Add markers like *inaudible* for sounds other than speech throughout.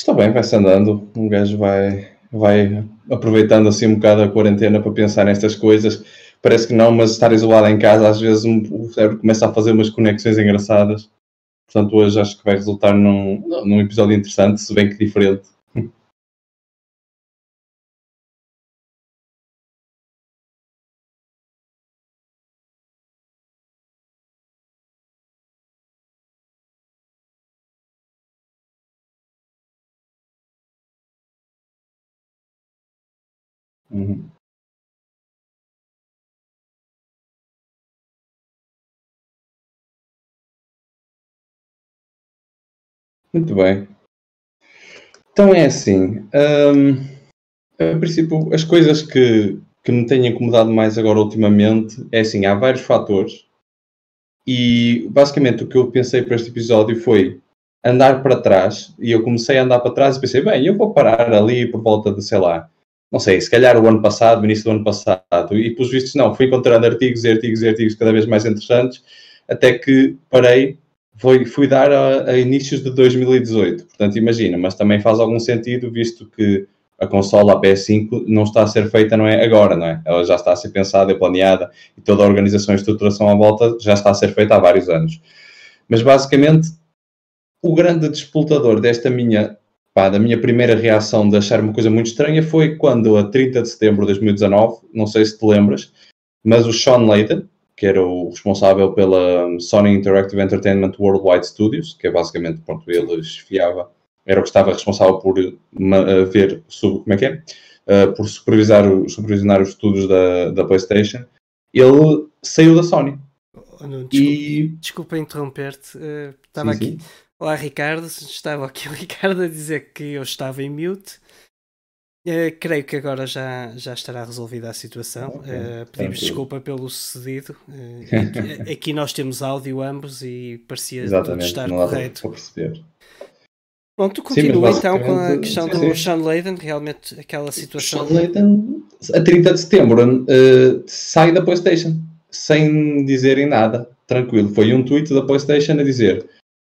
Está bem, vai-se andando. Um gajo vai, vai aproveitando assim um bocado a quarentena para pensar nestas coisas. Parece que não, mas estar isolado em casa, às vezes o cérebro começa a fazer umas conexões engraçadas. Portanto, hoje acho que vai resultar num, num episódio interessante, se bem que diferente. Uhum. Muito bem. Então é assim. hum, a princípio, as coisas que, que me têm incomodado mais agora ultimamente é assim, há vários fatores. E basicamente o que eu pensei para este episódio foi andar para trás. E eu comecei a andar para trás e pensei, bem, eu vou parar ali por volta de, sei lá, não sei, se calhar o ano passado, início do ano passado. E pelos vistos, não, fui encontrando artigos e artigos e artigos cada vez mais interessantes, até que parei foi, fui dar a, a, inícios de 2018. Portanto, imagina, mas também faz algum sentido, visto que a consola a PS5 não está a ser feita não é agora, não é? Ela já está a ser pensada e planeada e toda a organização e estruturação à volta já está a ser feita há vários anos. Mas basicamente, o grande disputador desta minha, pá, da minha primeira reação de achar uma coisa muito estranha foi quando, a 30 de setembro de 2019, não sei se te lembras, mas o Sean Layden, que era o responsável pela Sony Interactive Entertainment Worldwide Studios, que é basicamente, pronto, ele esfiava, era o que estava responsável por ver, sobre, como é que é? Uh, por supervisar, supervisionar os estudos da, da PlayStation, ele saiu da Sony. Oh, não, desculpa, e... desculpa interromper-te, uh, estava sim, aqui. Sim. Olá Ricardo, estava aqui o *laughs* Ricardo a dizer que eu estava em mute Uh, creio que agora já, já estará resolvida a situação. Okay. Uh, pedimos desculpa pelo sucedido. Uh, *laughs* aqui, aqui, nós temos áudio ambos e parecia tudo estar não correto. Para perceber. Bom, tu continua então com a questão sim, do sim. Sean Layden, realmente aquela situação. Sean Layden, a 30 de setembro, sai da PlayStation sem dizerem nada, tranquilo. Foi um tweet da PlayStation a dizer: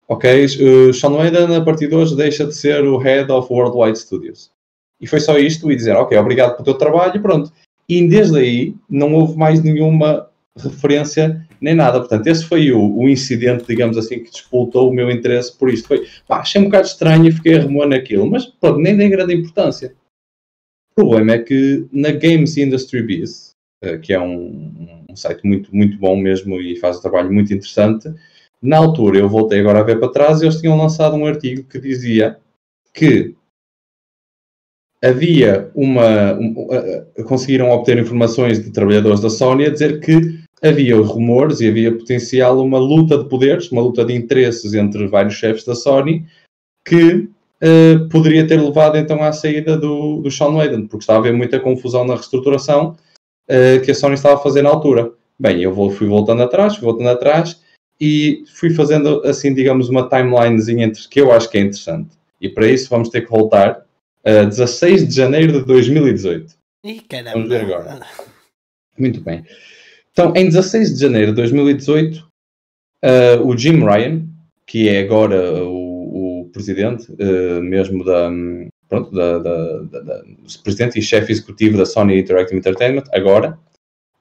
Ok, Sean Layden a partir de hoje deixa de ser o Head of Worldwide Studios. E foi só isto e dizer, ok, obrigado pelo teu trabalho pronto. E desde aí não houve mais nenhuma referência nem nada. Portanto, esse foi o, o incidente, digamos assim, que despoltou o meu interesse por isto. Foi, pá, achei um bocado estranho e fiquei a naquilo, mas pronto, nem dei grande importância. O problema é que na Games Industry Biz, eh, que é um, um site muito, muito bom mesmo e faz um trabalho muito interessante, na altura eu voltei agora a ver para trás eles tinham lançado um artigo que dizia que havia uma. Um, uh, conseguiram obter informações de trabalhadores da Sony a dizer que havia rumores e havia potencial uma luta de poderes, uma luta de interesses entre vários chefes da Sony que uh, poderia ter levado então à saída do, do Sean Layden, porque estava a haver muita confusão na reestruturação uh, que a Sony estava a fazer na altura. Bem, eu vou, fui voltando atrás, fui voltando atrás e fui fazendo assim, digamos, uma timelinezinha entre que eu acho que é interessante. E para isso vamos ter que voltar a 16 de janeiro de 2018. Ih, caramba. Vamos ver agora. Muito bem. Então, em 16 de janeiro de 2018, uh, o Jim Ryan, que é agora o, o presidente uh, mesmo da, pronto, da, da, da, da presidente e chefe executivo da Sony Interactive Entertainment, agora,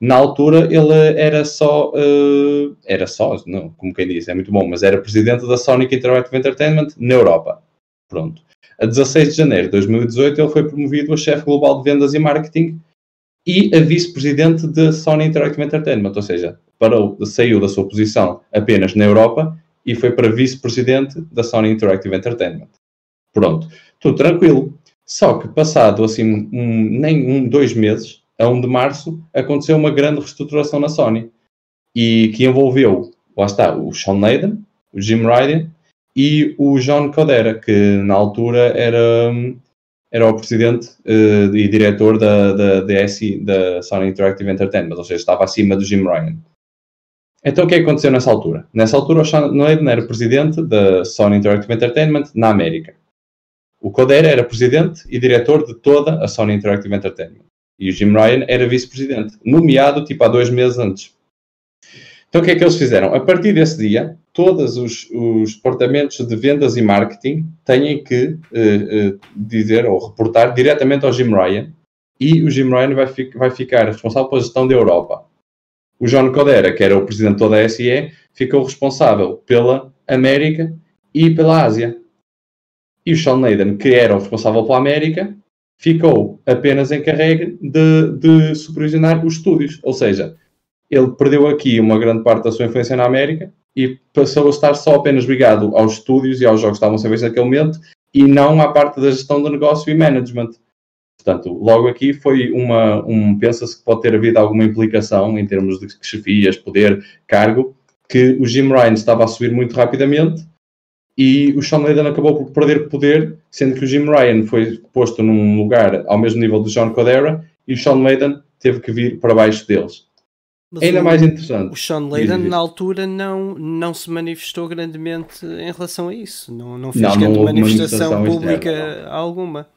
na altura ele era só, uh, era só, não, como quem diz, é muito bom, mas era presidente da Sony Interactive Entertainment na Europa. Pronto. A 16 de janeiro de 2018, ele foi promovido a chefe global de vendas e marketing e a vice-presidente de Sony Interactive Entertainment, ou seja, parou, saiu da sua posição apenas na Europa e foi para vice-presidente da Sony Interactive Entertainment. Pronto, tudo tranquilo. Só que passado assim um, nem um, dois meses, a 1 de março, aconteceu uma grande reestruturação na Sony e que envolveu, lá está, o Sean Layden, o Jim Ryder e o John Codera, que na altura era, era o presidente uh, e diretor da, da, da, da Sony Interactive Entertainment, ou seja, estava acima do Jim Ryan. Então o que é que aconteceu nessa altura? Nessa altura o Sean Layden era presidente da Sony Interactive Entertainment na América. O Codera era presidente e diretor de toda a Sony Interactive Entertainment. E o Jim Ryan era vice-presidente, nomeado tipo há dois meses antes. Então o que é que eles fizeram? A partir desse dia, todos os, os departamentos de vendas e marketing têm que uh, uh, dizer ou reportar diretamente ao Jim Ryan e o Jim Ryan vai, fi vai ficar responsável pela gestão da Europa. O John Codera, que era o presidente de toda a SE, ficou responsável pela América e pela Ásia. E o Sean Layden, que era o responsável pela América, ficou apenas encarregue de, de supervisionar os estúdios. Ou seja, ele perdeu aqui uma grande parte da sua influência na América e passou a estar só apenas ligado aos estúdios e aos jogos que estavam a ser naquele momento e não à parte da gestão do negócio e management. Portanto, logo aqui foi uma, um, pensa-se que pode ter havido alguma implicação em termos de chefias, poder, cargo, que o Jim Ryan estava a subir muito rapidamente e o Sean Layden acabou por perder poder, sendo que o Jim Ryan foi posto num lugar ao mesmo nível do John Codera e o Sean Layden teve que vir para baixo deles. Mas Ainda o, mais interessante. O Sean Layden, na altura, não, não se manifestou grandemente em relação a isso. Não, não fez não, grande não manifestação, manifestação pública externa, alguma.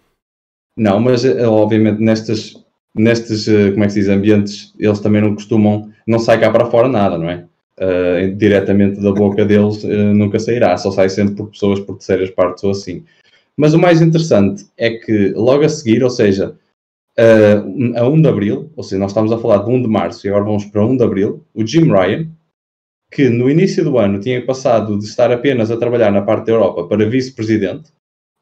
Não, mas eh, obviamente nestas, nestes, eh, como é que se diz, ambientes, eles também não costumam, não sai cá para fora nada, não é? Uh, diretamente da boca deles uh, nunca sairá, só sai sempre por pessoas por terceiras partes ou assim. Mas o mais interessante é que logo a seguir, ou seja, uh, a 1 de Abril, ou seja, nós estamos a falar de 1 de Março e agora vamos para 1 de Abril, o Jim Ryan, que no início do ano tinha passado de estar apenas a trabalhar na parte da Europa para vice-presidente,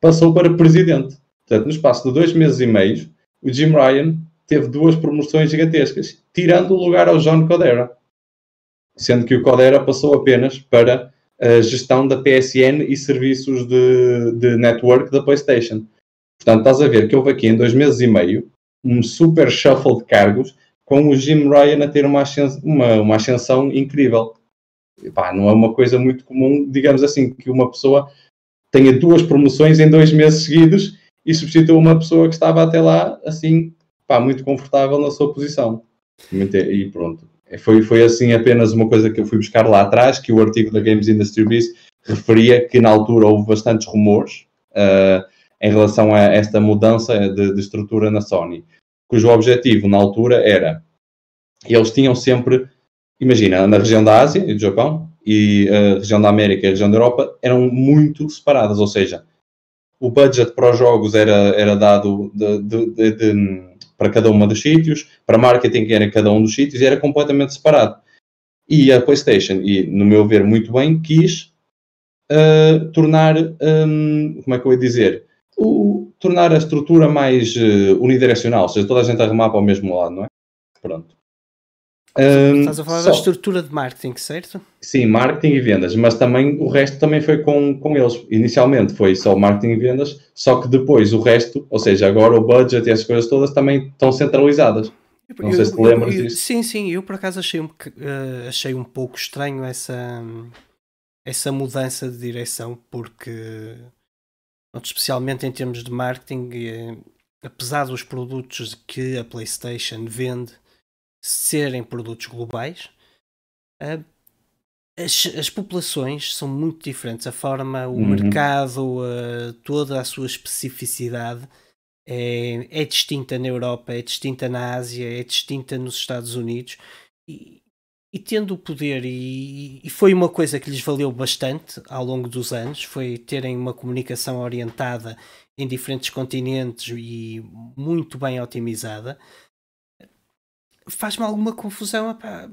passou para presidente. Portanto, no espaço de dois meses e meio, o Jim Ryan teve duas promoções gigantescas, tirando o lugar ao John Codera. Sendo que o Codera passou apenas para a gestão da PSN e serviços de, de network da PlayStation. Portanto, estás a ver que houve aqui em dois meses e meio um super shuffle de cargos com o Jim Ryan a ter uma ascensão, uma, uma ascensão incrível. E, pá, não é uma coisa muito comum, digamos assim, que uma pessoa tenha duas promoções em dois meses seguidos e substituiu uma pessoa que estava até lá, assim, pá, muito confortável na sua posição. E pronto. Foi, foi assim apenas uma coisa que eu fui buscar lá atrás, que o artigo da Games Industry Biz referia que na altura houve bastantes rumores uh, em relação a esta mudança de, de, estrutura na Sony, cujo objetivo na altura era, eles tinham sempre, imagina, na região da Ásia e do Japão, e a região da América e a região da Europa eram muito separadas, ou seja, o budget para os jogos era, era dado de, de, de, para cada um dos sítios, para marketing era cada um dos sítios, e era completamente separado. E a PlayStation, e no meu ver muito bem, quis uh, tornar, um, como é que eu ia dizer, o, tornar a estrutura mais uh, unidirecional, ou seja, toda a gente a remar para o mesmo lado, não é? Pronto. Um, Estás a falar só. da estrutura de marketing, certo? Sim, marketing e vendas, mas também o resto também foi com, com eles. Inicialmente foi só marketing e vendas, só que depois o resto, ou seja, agora o budget e as coisas todas também estão centralizadas. Eu, Não sei se te lembras eu, disso. Sim, sim, eu por acaso achei um, uh, achei um pouco estranho essa, essa mudança de direção, porque, especialmente em termos de marketing, eh, apesar dos produtos que a PlayStation vende serem produtos globais, as, as populações são muito diferentes. A forma, o uhum. mercado, toda a sua especificidade é, é distinta na Europa, é distinta na Ásia, é distinta nos Estados Unidos. E, e tendo o poder, e, e, foi uma coisa que lhes valeu bastante ao longo dos anos, foi terem uma comunicação orientada em diferentes continentes e muito bem otimizada faz-me alguma confusão. Epá,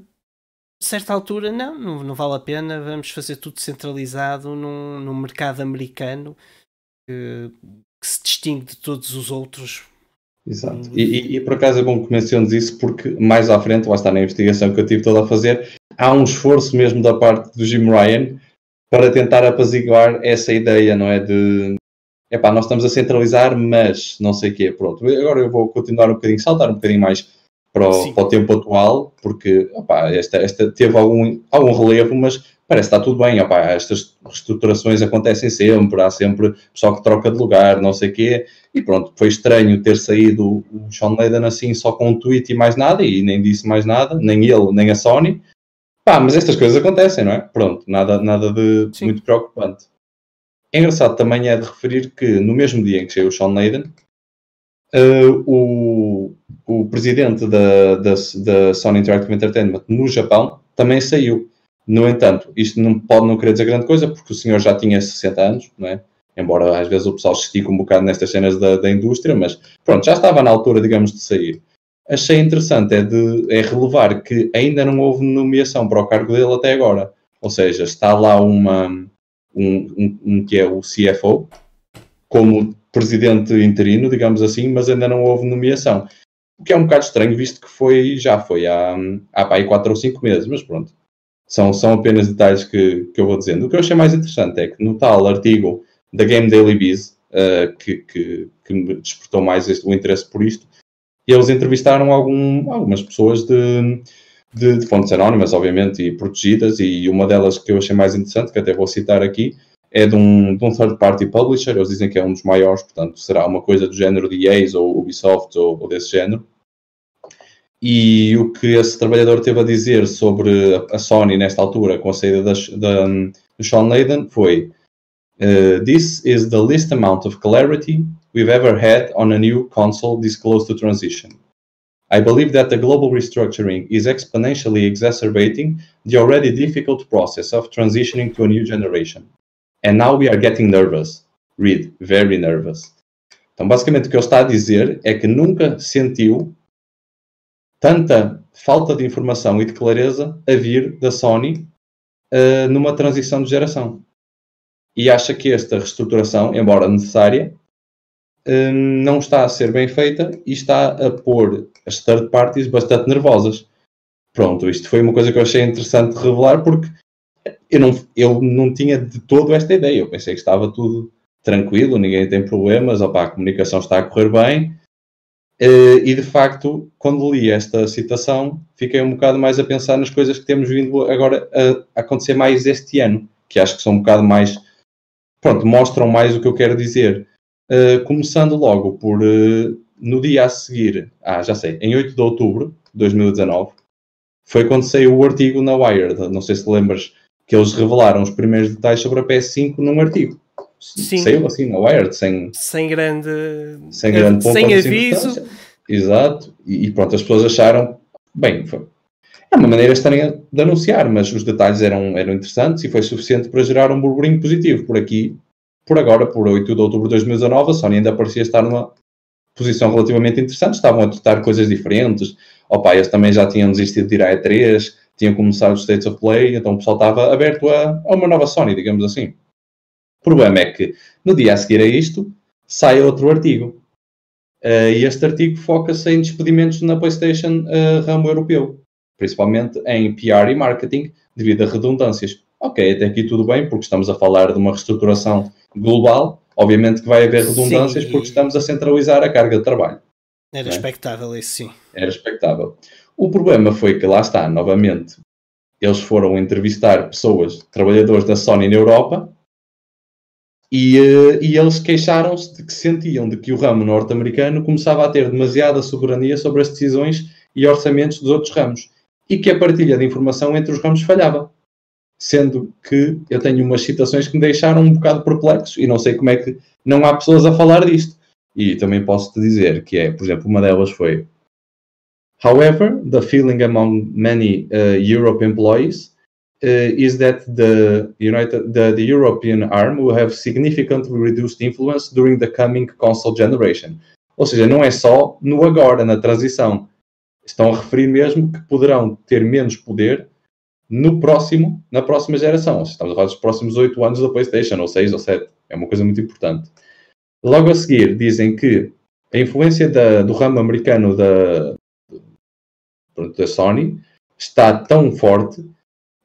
certa altura, não, não, não, vale a pena. Vamos fazer tudo centralizado num, num mercado americano que, que, se distingue de todos os outros. Exato. E, e, e, por acaso é bom que menciones isso, porque mais à frente, lá está na investigação que eu tive toda a fazer, há um esforço mesmo da parte do Jim Ryan para tentar apaziguar essa ideia, não é? De epá, nós estamos a centralizar, mas não sei o quê. Pronto, agora eu vou continuar um bocadinho, saltar um bocadinho mais para o, para o tempo atual, porque esta, esta teve algum, algum relevo, mas parece que está tudo bem. Estas reestruturações acontecem sempre, há sempre pessoal que troca de lugar, não sei o quê. E pronto, foi estranho ter saído o Sean Layden assim só com um tweet e mais nada, e nem disse mais nada, nem ele, nem a Sony. Pá, mas estas coisas acontecem, não é? Pronto, nada, nada de Sim. muito preocupante. É engraçado também é de referir que no mesmo dia em que saiu o Sean Layden, uh, o, o presidente da, da, da, Sony Interactive Entertainment no Japão também saiu. No entanto, isto não pode não querer dizer grande coisa, porque o senhor já tinha 60 anos, não é? Embora às vezes o pessoal se estica um bocado nestas cenas da, da indústria, mas pronto, já estava na altura, digamos, de sair. Achei interessante é, de, é relevar que ainda não houve nomeação para o cargo dele até agora. Ou seja, está lá uma, um, um, um que é o CFO, como presidente interino, digamos assim, mas ainda não houve nomeação. O que é um bocado estranho, visto que foi, já foi há, há 4 ou 5 meses, mas pronto. São, são apenas detalhes que, que eu vou dizendo. O que eu achei mais interessante é que no tal artigo da Game Daily Biz, uh, que, que, que, me despertou mais este, o interesse por isto, eles entrevistaram algum, algumas pessoas de, de, de, fontes anónimas, obviamente, e protegidas, e uma delas que eu achei mais interessante, que até vou citar aqui, é de um, de um third party publisher, eles dizem que é um dos maiores, portanto será uma coisa do género de EAs ou Ubisoft ou, ou desse género. E o que esse trabalhador teve a dizer sobre a Sony nesta altura, com a saída da, da, do Sean Layden, foi uh, This is the least amount of clarity we've ever had on a new console this close to transition. I believe that the global restructuring is exponentially exacerbating the already difficult process of transitioning to a new generation. And now we are getting nervous. Read, very nervous. Então, basicamente, o que ele está a dizer é que nunca sentiu tanta falta de informação e de clareza a vir da Sony uh, numa transição de geração. E acha que esta reestruturação, embora necessária, uh, não está a ser bem feita e está a pôr as third parties bastante nervosas. Pronto, isto foi uma coisa que eu achei interessante revelar porque eu não, eu não tinha de todo esta ideia. Eu pensei que estava tudo tranquilo, ninguém tem problemas, opa, a comunicação está a correr bem. Uh, e de facto, quando li esta citação, fiquei um bocado mais a pensar nas coisas que temos vindo agora a, acontecer mais este ano, que acho que são um bocado mais. Pronto, mostram mais o que eu quero dizer. Uh, começando logo por uh, no dia a seguir, ah, já sei, em 8 de outubro de 2019, foi quando saiu o artigo na Wired. Não sei se lembras que eles revelaram os primeiros detalhes sobre a PS5 num artigo. Sim. Saiu assim na Wired, sem, sem grande, sem, grande sem aviso. Exato, e, e, pronto, as pessoas acharam, bem, foi, é uma maneira estranha de anunciar, mas os detalhes eram, eram interessantes e foi suficiente para gerar um burburinho positivo. Por aqui, por agora, por 8 de outubro de 2019, a Sony ainda parecia estar numa posição relativamente interessante, estavam a tratar coisas diferentes. Opa, eles também já tinham desistido de ir à E3, tinham começado os States of Play, então o pessoal estava aberto a, a uma nova Sony, digamos assim. O problema é que no dia a seguir a isto sai outro artigo. Uh, e este artigo foca-se em despedimentos na PlayStation uh, ramo europeu, principalmente em PR e marketing, devido a redundâncias. Ok, até aqui tudo bem, porque estamos a falar de uma reestruturação global. Obviamente que vai haver redundâncias sim, porque estamos a centralizar a carga de trabalho. Era é? expectável isso, sim. Era expectável. O problema foi que lá está, novamente, eles foram entrevistar pessoas, trabalhadores da Sony na Europa, e, uh, e eles queixaram-se de que sentiam de que o ramo norte-americano começava a ter demasiada soberania sobre as decisões e orçamentos dos outros ramos e que a partilha de informação entre os ramos falhava. Sendo que eu tenho umas citações que me deixaram um bocado perplexo e não sei como é que não há pessoas a falar disto. E também posso te dizer que é, por exemplo, uma delas foi However, the feeling among many uh, Europe employees is that the United, the, the European arm will have significantly reduced influence during the coming console generation. Ou seja, não é só no agora, na transição. Estão a referir mesmo que poderão ter menos poder no próximo, na próxima geração. Ou seja, estamos a falar dos próximos 8 anos da PlayStation, ou 6 ou 7. É uma coisa muito importante. Logo a seguir, dizem que a influência da, do ramo americano da, da Sony está tão forte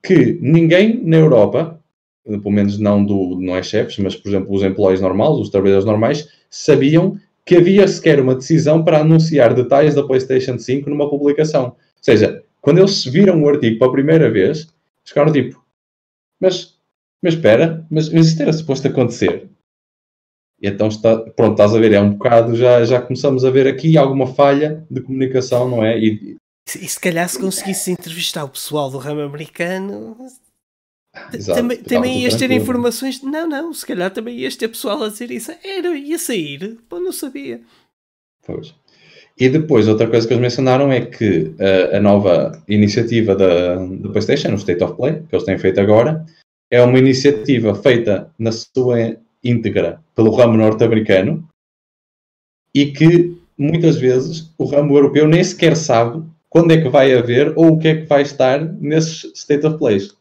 que ninguém na Europa, pelo menos não, do, não é chefes, mas por exemplo os employees normais, os trabalhadores normais, sabiam que havia sequer uma decisão para anunciar detalhes da PlayStation 5 numa publicação. Ou seja, quando eles viram o artigo pela primeira vez, ficaram tipo, mas, mas espera, mas, mas isto era suposto acontecer. E então está, pronto, estás a ver, é um bocado, já, já começamos a ver aqui alguma falha de comunicação, não é? E, e se calhar se conseguisse entrevistar o pessoal do ramo americano, Exato, também, também ias ter informações. Não, não, se calhar também ias ter pessoal a dizer isso. Era, ia sair, pô, não sabia. Pois. E depois, outra coisa que eles mencionaram é que uh, a nova iniciativa da, da PlayStation, o State of Play, que eles têm feito agora, é uma iniciativa feita na sua íntegra pelo ramo norte-americano e que muitas vezes o ramo europeu nem sequer sabe quando é que vai haver ou o que é que vai estar nesses State of Plays.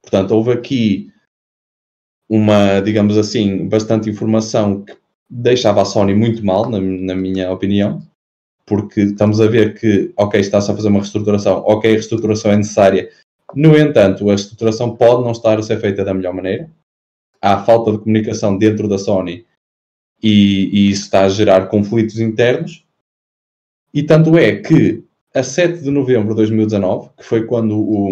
Portanto, houve aqui uma, digamos assim, bastante informação que deixava a Sony muito mal, na, na minha opinião, porque estamos a ver que, ok, está-se a fazer uma reestruturação, ok, a reestruturação é necessária, no entanto, a reestruturação pode não estar a ser feita da melhor maneira. Há falta de comunicação dentro da Sony e, e isso está a gerar conflitos internos. E tanto é que, a 7 de novembro de 2019, que foi quando o,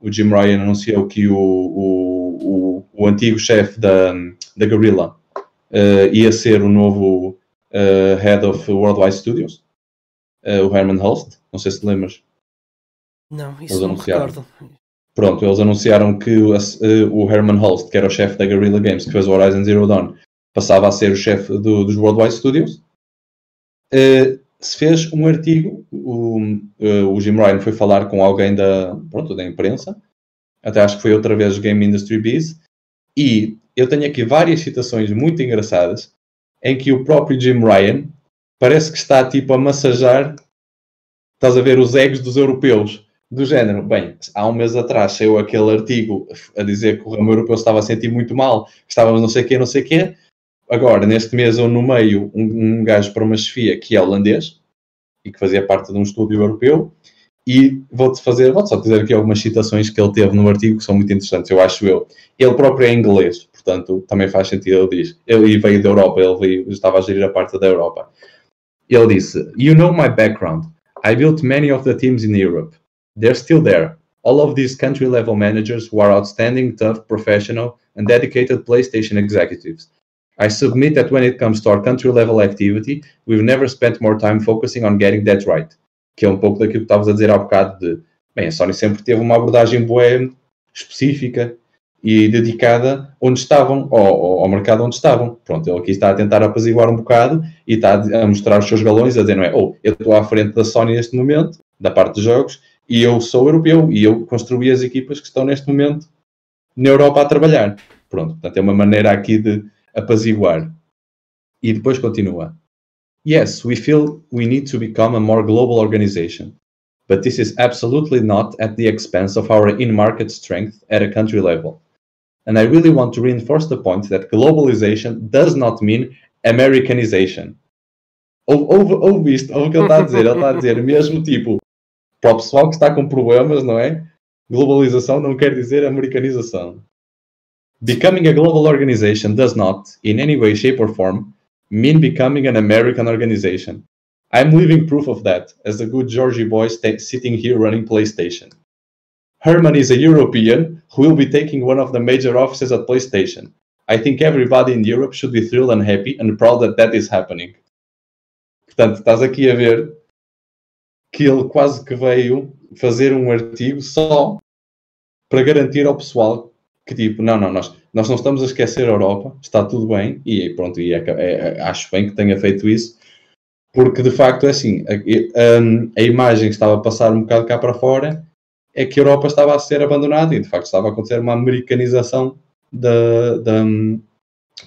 o Jim Ryan anunciou que o, o, o, antigo chefe da, da Guerrilla uh, ia ser o novo uh, Head of Worldwide Studios, uh, o Herman Holst. Não sei se te lembras. Não, isso eles não anunciaram. recordo. Pronto, eles anunciaram que o, o Herman Holst, que era o chefe da Guerrilla Games, que fez o Horizon Zero Dawn, passava a ser o chefe do, dos Worldwide Studios. Uh, se fez um artigo, o, uh, o Jim Ryan foi falar com alguém da, pronto, da imprensa, até acho que foi outra vez Game Industry Biz, e eu tenho aqui várias citações muito engraçadas em que o próprio Jim Ryan parece que está tipo a massajar, estás a ver, os egos dos europeus. Do género, bem, há um mês atrás saiu aquele artigo a dizer que o ramo europeu estava a sentir muito mal, estávamos não sei o quê, não sei o quê. Agora, neste mês, eu no meio um, um gajo para uma chefia que é holandês e que fazia parte de um estúdio europeu. E vou-te fazer, vou-te só dizer aqui algumas citações que ele teve no artigo que são muito interessantes, eu acho eu. Ele próprio é inglês, portanto também faz sentido, ele diz. Ele veio da Europa, ele veio, estava a gerir a parte da Europa. Ele disse: You know my background. I built many of the teams in Europe. They're still there. All of these country level managers who are outstanding, tough, professional, and dedicated PlayStation executives. I submit that when it comes to our country level activity, we've never spent more time focusing on getting that right. Que é um pouco daquilo que estavas a dizer há bocado de, bem, a Sony sempre teve uma abordagem boa específica e dedicada onde estavam, ao, ao, mercado onde estavam. Pronto, ele aqui está a tentar apaziguar um bocado e está a mostrar os seus galões, a dizer, não é, ou oh, eu estou à frente da Sony neste momento, da parte de jogos, e eu sou europeu, e eu construí as equipas que estão neste momento na Europa a trabalhar. Pronto, portanto é uma maneira aqui de apaziguar. E depois continua. Yes, we feel we need to become a more global organization, but this is absolutely not at the expense of our in-market strength at a country level. And I really want to reinforce the point that globalization does not mean Americanization. Ouve, ouve isto, ouve o que ele está a dizer. Ele está a dizer mesmo tipo, para o pessoal que está com problemas, não é? Globalização não quer dizer americanização. Becoming a global organization does not, in any way, shape, or form, mean becoming an American organization. I'm living proof of that as a good Georgie boy sitting here running PlayStation. Herman is a European who will be taking one of the major offices at PlayStation. I think everybody in Europe should be thrilled and happy and proud that that is happening. Portanto, estás aqui a ver que ele quase que veio fazer um artigo só para garantir ao pessoal que tipo, não, não, nós, nós não estamos a esquecer a Europa, está tudo bem, e pronto, e é, é, é, acho bem que tenha feito isso, porque de facto é assim, a, a, a imagem que estava a passar um bocado cá para fora é que a Europa estava a ser abandonada e de facto estava a acontecer uma americanização da, da,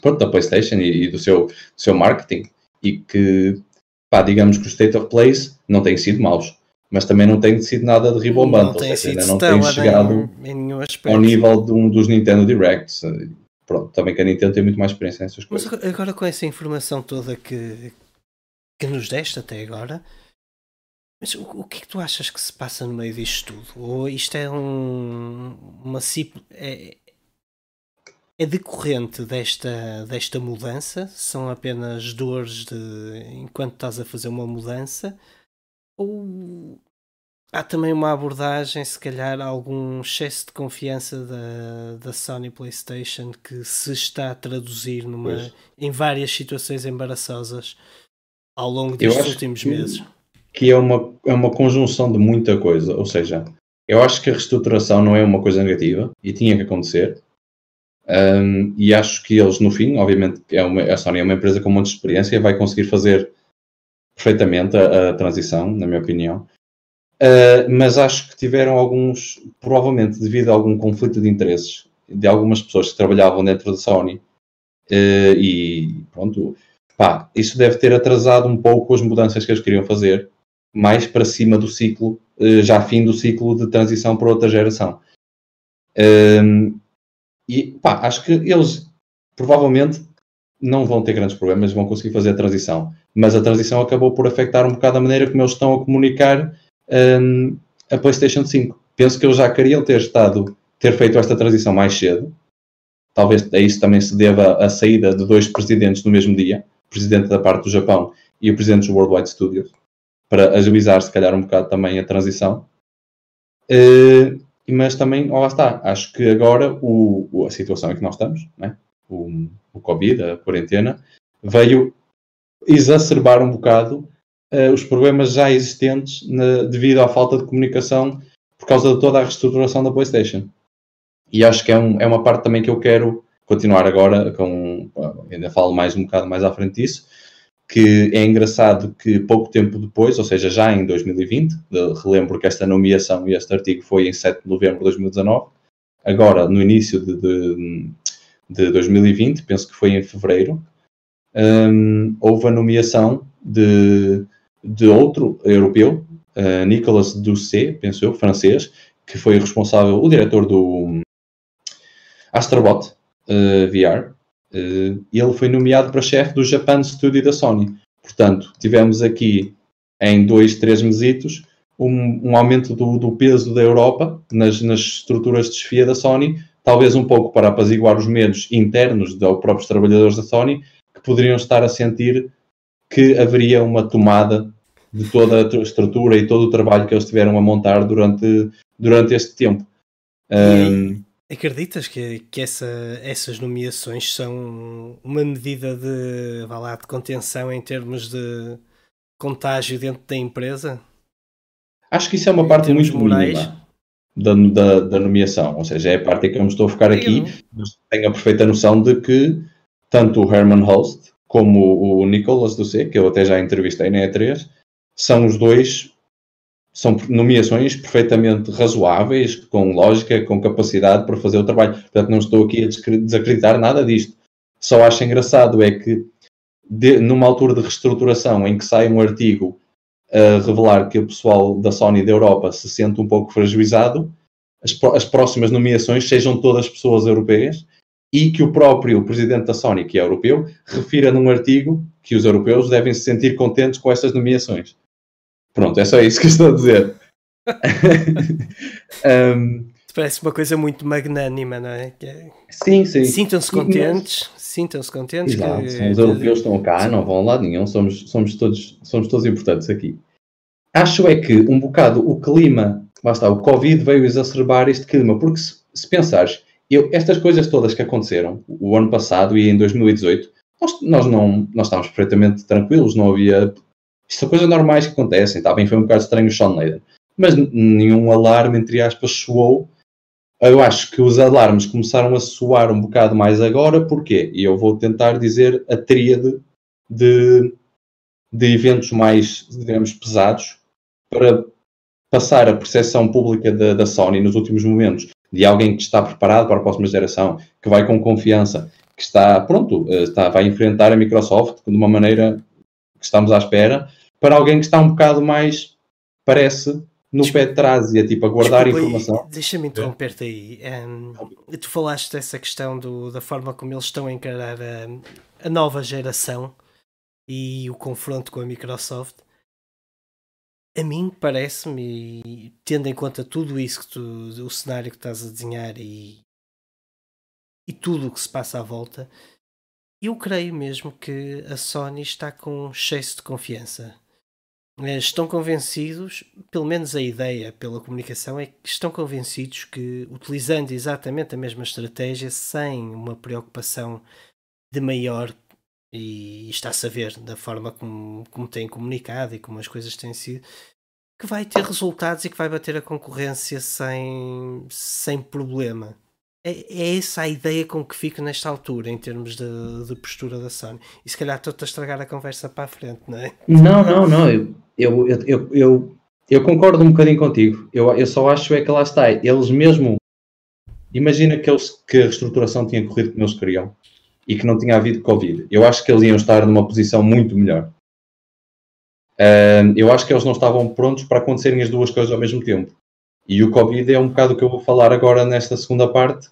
pronto, da PlayStation e, e do, seu, do seu marketing e que, pá, digamos que os State of Plays não têm sido maus, mas também não tem sido nada de ribombante, ou seja, ainda não tem chegado em, em ao nível de um dos Nintendo Directs. Pronto, também que a Nintendo tem muito mais experiência nessas coisas. Mas agora com essa informação toda que, que nos deste até agora, mas o, o, que é que tu achas que se passa no meio disto tudo? Ou isto é um, uma é, é decorrente desta, desta mudança? São apenas dores de enquanto estás a fazer uma mudança? Ou há também uma abordagem, se calhar, algum excesso de confiança da, da Sony PlayStation que se está a traduzir numa, em várias situações embaraçosas ao longo destes últimos que... meses? que é uma, é uma conjunção de muita coisa. Ou seja, eu acho que a reestruturação não é uma coisa negativa e tinha que acontecer. Um, e acho que eles, no fim, obviamente, é uma, a Sony é uma empresa com muita experiência e vai conseguir fazer perfeitamente a, a transição, na minha opinião. Uh, mas acho que tiveram alguns, provavelmente devido a algum conflito de interesses de algumas pessoas que trabalhavam dentro da Sony uh, e pronto, pá, isso deve ter atrasado um pouco as mudanças que eles queriam fazer mais para cima do ciclo, uh, já fim do ciclo de transição para outra geração. e pá, acho que eles provavelmente não vão ter grandes problemas, vão conseguir fazer a transição. Mas a transição acabou por afetar um bocado a maneira como eles estão a comunicar um, a PlayStation 5. Penso que eles já queriam ter estado, ter feito esta transição mais cedo. Talvez a isso também se deva a saída de dois presidentes no mesmo dia, o presidente da parte do Japão e o presidente dos Worldwide Studios, para agilizar se calhar um bocado também a transição. Uh, mas também, lá está, acho que agora o, a situação em que nós estamos, né? O, o Covid, a quarentena, veio exacerbar um bocado uh, os problemas já existentes na, devido à falta de comunicação por causa de toda a reestruturação da PlayStation. E acho que é, um, é uma parte também que eu quero continuar agora com. Ainda falo mais um bocado mais à frente disso. Que é engraçado que pouco tempo depois, ou seja, já em 2020, relembro que esta nomeação e este artigo foi em 7 de novembro de 2019, agora no início de, de de 2020, penso que foi em fevereiro, um, houve a nomeação de, de outro europeu, uh, Nicolas Doucet, penso eu, francês, que foi responsável, o diretor do Astrobot uh, VR. Uh, ele foi nomeado para chefe do Japan Studio da Sony. Portanto, tivemos aqui em dois, três mesitos um, um aumento do, do, peso da Europa nas, nas estruturas de desfia da Sony talvez um pouco para apaziguar os medos internos dos próprios trabalhadores da Sony, que poderiam estar a sentir que haveria uma tomada de toda a estrutura e todo o trabalho que eles tiveram a montar durante, durante este tempo. Um, acreditas que, que essa, essas nomeações são uma medida de, vá lá, de contenção em termos de contágio dentro da empresa? Acho que isso é uma parte muito morais. mínima da, da, da, nomeação, ou seja, é a parte que eu me estou a focar aqui, mas tenho a perfeita noção de que tanto o Herman Holst como o Nicolas C, que eu até já entrevistei na E3, são os dois, são nomeações perfeitamente razoáveis, com lógica, com capacidade para fazer o trabalho. Portanto, não estou aqui a desacreditar nada disto. Só acho engraçado é que, de, numa altura de reestruturação em que sai um artigo a revelar que o pessoal da Sony da Europa se sente um pouco fragilizado, as, as próximas nomeações sejam todas pessoas europeias e que o próprio presidente da Sony, que é europeu, refira num artigo que os europeus devem se sentir contentes com estas nomeações. Pronto, é só isso que estou a dizer. *laughs* um, Parece uma coisa muito magnânima, não é? é... Sim, sim. Sintam-se contentes, sintam-se contentes. Exato, que... Os europeus estão cá, não vão lá nenhum, somos, somos, todos, somos todos importantes aqui. Acho é que um bocado o clima, lá está, o Covid veio exacerbar este clima, porque se, se pensares, eu, estas coisas todas que aconteceram o ano passado e em 2018, nós, nós não nós estávamos perfeitamente tranquilos, não havia. Isto são coisas normais que acontecem, está bem, foi um bocado estranho o Sean Layden, mas nenhum alarme, entre aspas, soou eu acho que os alarmes começaram a soar um bocado mais agora, porquê? E eu vou tentar dizer a tríade de, de eventos mais, digamos, pesados para passar a percepção pública da, da Sony nos últimos momentos de alguém que está preparado para a próxima geração, que vai com confiança, que está pronto, eh, está, vai enfrentar a Microsoft de uma maneira que estamos à espera, para alguém que está um bocado mais, parece, no Desculpa. pé de trás e é tipo a guardar Desculpa, informação. Deixa-me interromper-te aí. Um, tu falaste dessa questão do, da forma como eles estão a encarar a, a nova geração e o confronto com a Microsoft. A mim parece-me, tendo em conta tudo isso que tu, o cenário que estás a desenhar e, e tudo o que se passa à volta, eu creio mesmo que a Sony está com excesso de confiança estão convencidos, pelo menos a ideia pela comunicação é que estão convencidos que utilizando exatamente a mesma estratégia, sem uma preocupação de maior, e está-se a ver da forma como, como têm comunicado e como as coisas têm sido, que vai ter resultados e que vai bater a concorrência sem, sem problema. é, é, essa a ideia com que fico nesta altura, em termos de, de, postura da Sony. E se calhar estou-te a estragar a conversa para a frente, não é? Não, não, não. Eu, eu, eu, eu, eu concordo um bocadinho contigo. Eu, eu só acho é que lá está. Eles mesmo. Imagina que, eles, que a reestruturação tinha corrido como eles queriam e que não tinha havido Covid. Eu acho que eles iam estar numa posição muito melhor. Uh, eu acho que eles não estavam prontos para acontecerem as duas coisas ao mesmo tempo. E o Covid é um bocado o que eu vou falar agora nesta segunda parte,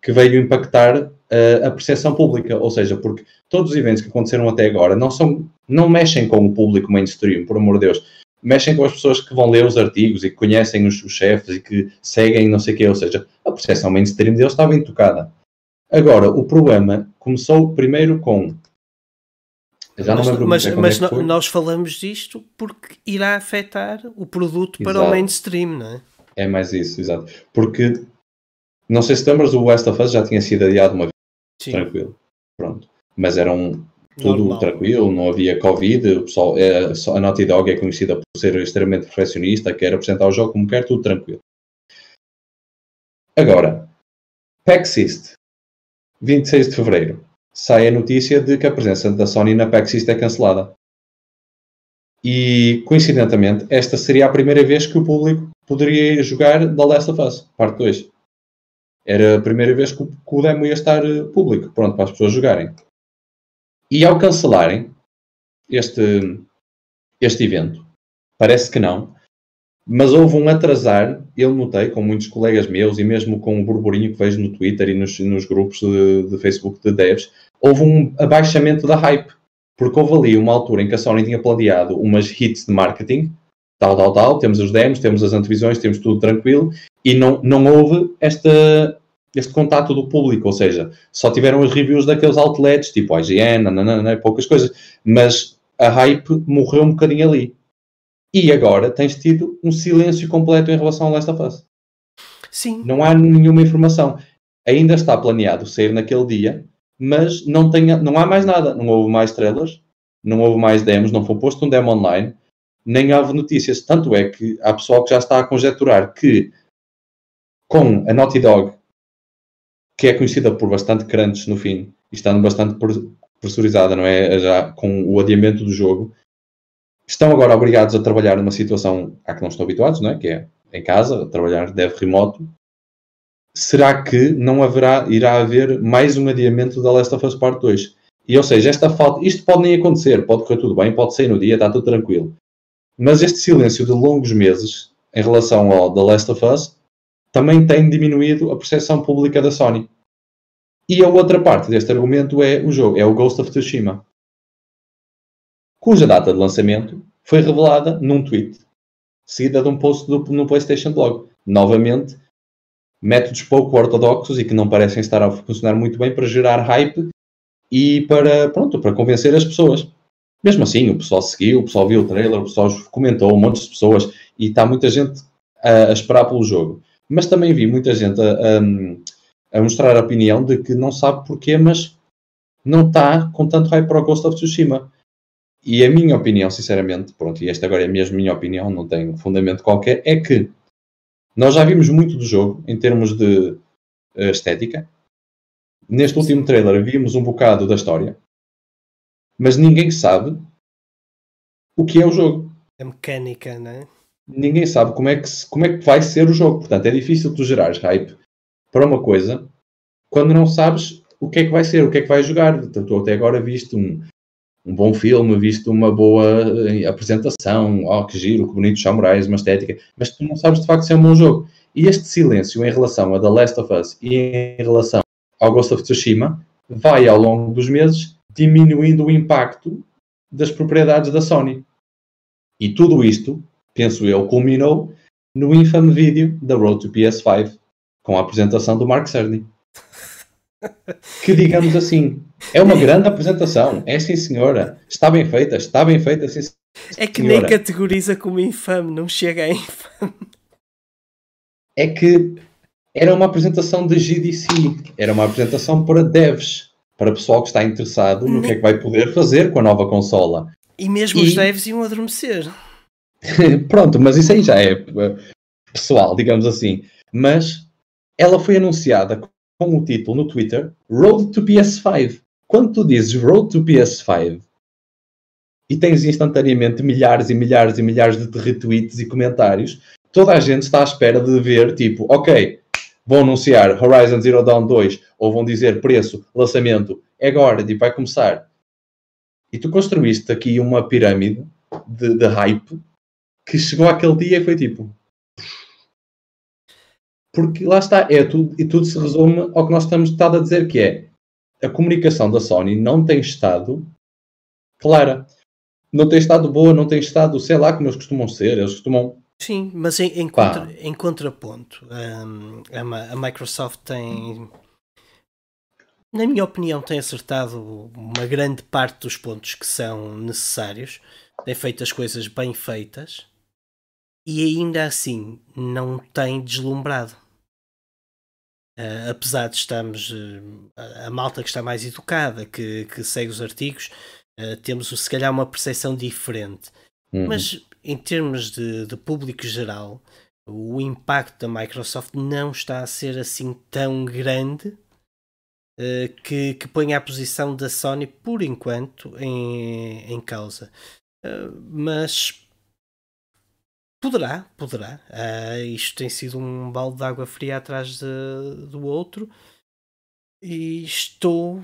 que veio impactar uh, a percepção pública. Ou seja, porque todos os eventos que aconteceram até agora não, são, não mexem com o público mainstream, por amor de Deus. Mexem com as pessoas que vão ler os artigos e que conhecem os, os chefes e que seguem não sei o quê. Ou seja, a percepção mainstream deles está bem tocada. Agora, o problema começou primeiro com já mas, não mas, mas é nós falamos disto porque irá afetar o produto para o mainstream, não é? É mais isso, exato. Porque, não sei se lembras, o West of Us já tinha sido adiado uma vez. Sim. Tranquilo. Pronto. Mas era um, tudo Normal. tranquilo, não havia Covid, o pessoal, é, a Naughty Dog é conhecida por ser extremamente perfeccionista, quer apresentar o jogo como quer, tudo tranquilo. Agora, PAX 26 de Fevereiro, sai a notícia de que a presença da Sony na PAX é cancelada. E, coincidentemente, esta seria a primeira vez que o público poderia jogar The Last of Us, parte 2. Era a primeira vez que o demo ia estar eh, público, pronto, para as pessoas jogarem. E ao cancelarem este, este evento, parece que não, mas houve um atrasar, eu notei com muitos colegas meus e mesmo com o burburinho que vejo no Twitter e nos, nos grupos de, de Facebook de devs, houve um abaixamento da hype porque houve ali uma altura em que a Sony tinha planeado umas hits de marketing, tal, tal, tal, temos os demos, temos as antevisões, temos tudo tranquilo, e não, não houve esta, este contato do público, ou seja, só tiveram as reviews daqueles outlets, tipo IGN, nananana, poucas coisas, mas a hype morreu um bocadinho ali. E agora tens tido um silêncio completo em relação ao Last of Us. Sim. Não há nenhuma informação. Ainda está planeado sair naquele dia, mas não, tenha, não há mais nada. Não houve mais trailers, não houve mais demos, não foi posto um demo online, nem houve notícias. Tanto é que há pessoal que já está a conjecturar que com a Naughty Dog, que é conhecida por bastante crunch no fim, e estando bastante pressurizada, não é? Já com o adiamento do jogo, estão agora obrigados a trabalhar numa situação a que não estão habituados, não é? Que é em casa, trabalhar dev remoto, será que não haverá, irá haver mais um adiamento da Last of Us Part 2? E ou seja, esta falta, isto pode nem acontecer, pode correr tudo bem, pode sair no dia, está tudo tranquilo. Mas este silêncio de longos meses em relação ao The Last of Us também tem diminuído a percepção pública da Sony. E a outra parte deste argumento é o jogo, é o Ghost of Tsushima, cuja data de lançamento foi revelada num tweet, seguida de um post do, no PlayStation Blog. Novamente, métodos pouco ortodoxos e que não parecem estar a funcionar muito bem para gerar hype e para, pronto, para convencer as pessoas. Mesmo assim, o pessoal seguiu, o pessoal viu o trailer, o pessoal comentou, um monte de pessoas e está muita gente a, a esperar pelo jogo. Mas também vi muita gente a, a, a, mostrar a opinião de que não sabe porquê, mas não está com tanto hype para o Ghost of Tsushima. E a minha opinião, sinceramente, pronto, e esta agora é mesmo minha opinião, não tem fundamento qualquer, é que nós já vimos muito do jogo em termos de uh, estética. Neste último trailer vimos um bocado da história, mas ninguém sabe o que é o jogo. A mecânica, não é? Ninguém sabe como é que, como é que vai ser o jogo. Portanto, é difícil tu gerares hype para uma coisa quando não sabes o que é que vai ser, o que é que vai jogar. Tu até agora viste um, um bom filme, visto uma boa eh, apresentação, oh que giro, que bonito samurais, uma estética, mas tu não sabes de facto se é um bom jogo. E este silêncio em relação a The Last of Us e em relação ao Ghost of Tsushima vai ao longo dos meses diminuindo o impacto das propriedades da Sony. E tudo isto, penso eu, culminou no infame vídeo da Road to PS5 com a apresentação do Mark Cerny. *laughs* Que digamos assim, é uma grande apresentação. É sim, senhora. Está bem feita, está bem feita, sim, É que nem categoriza como infame, não chega a infame. É que era uma apresentação de GDC, era uma apresentação para devs, para pessoal que está interessado no que é que vai poder fazer com a nova consola. E mesmo e... os devs iam adormecer. *laughs* Pronto, mas isso aí já é eh, pessoal, digamos assim. Mas ela foi anunciada com o título no Twitter Road to PS5. Quando tu dizes Road to PS5 e tens instantaneamente milhares e milhares e milhares de retweets e comentários, toda a gente está à espera de ver, tipo, ok, vão anunciar Horizon Zero Dawn 2 ou vão dizer preço, lançamento, é agora, tipo, vai começar. E tu construíste aqui uma pirâmide de, de hype que chegou aquele dia e foi tipo. Porque lá está, é tudo, e tudo se resume ao que nós estamos estado a dizer, que é a comunicação da Sony não tem estado clara. Não tem estado boa, não tem estado, sei lá, como eles costumam ser. Eles costumam Sim, mas em, em, contra, em contraponto, um, a, a, Microsoft tem, na minha opinião, tem acertado uma grande parte dos pontos que são necessários, tem feito as coisas bem feitas e ainda assim não tem deslumbrado. Uh, apesar de estarmos uh, a malta que está mais educada, que, que segue os artigos, uh, temos se calhar uma percepção diferente. Uhum. Mas em termos de, de público geral, o impacto da Microsoft não está a ser assim tão grande que, que põe a posição da Sony por enquanto em, em causa. Mas poderá, poderá. Uh, isto tem sido um balde de água fria atrás de, do outro e estou,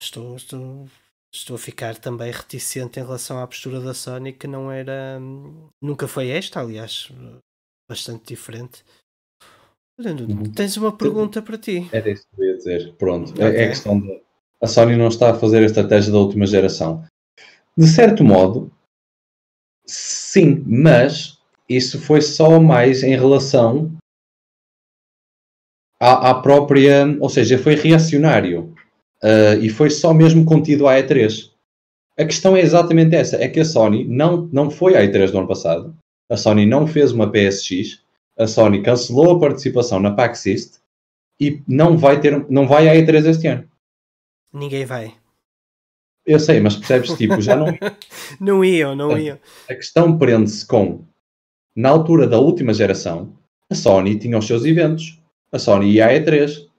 estou, estou estou a ficar também reticente em relação à postura da Sony, que não era. Nunca foi esta, aliás, bastante diferente. Uhum. Tens uma pergunta para ti. Era isso que eu ia dizer. Pronto. Okay. É, é questão de. A Sony não está a fazer a estratégia da última geração. De certo modo, sim, mas isso foi só mais em relação à, à própria. Ou seja, foi reacionário uh, e foi só mesmo contido à E3. A questão é exatamente essa: é que a Sony não, não foi à E3 do ano passado, a Sony não fez uma PSX, a Sony cancelou a participação na PAX East e não vai, ter, não vai à E3 este ano. Ninguém vai. Eu sei, mas percebes, tipo, já não. *laughs* não iam, não iam. A questão prende-se com, na altura da última geração, a Sony tinha os seus eventos. A Sony ia à E3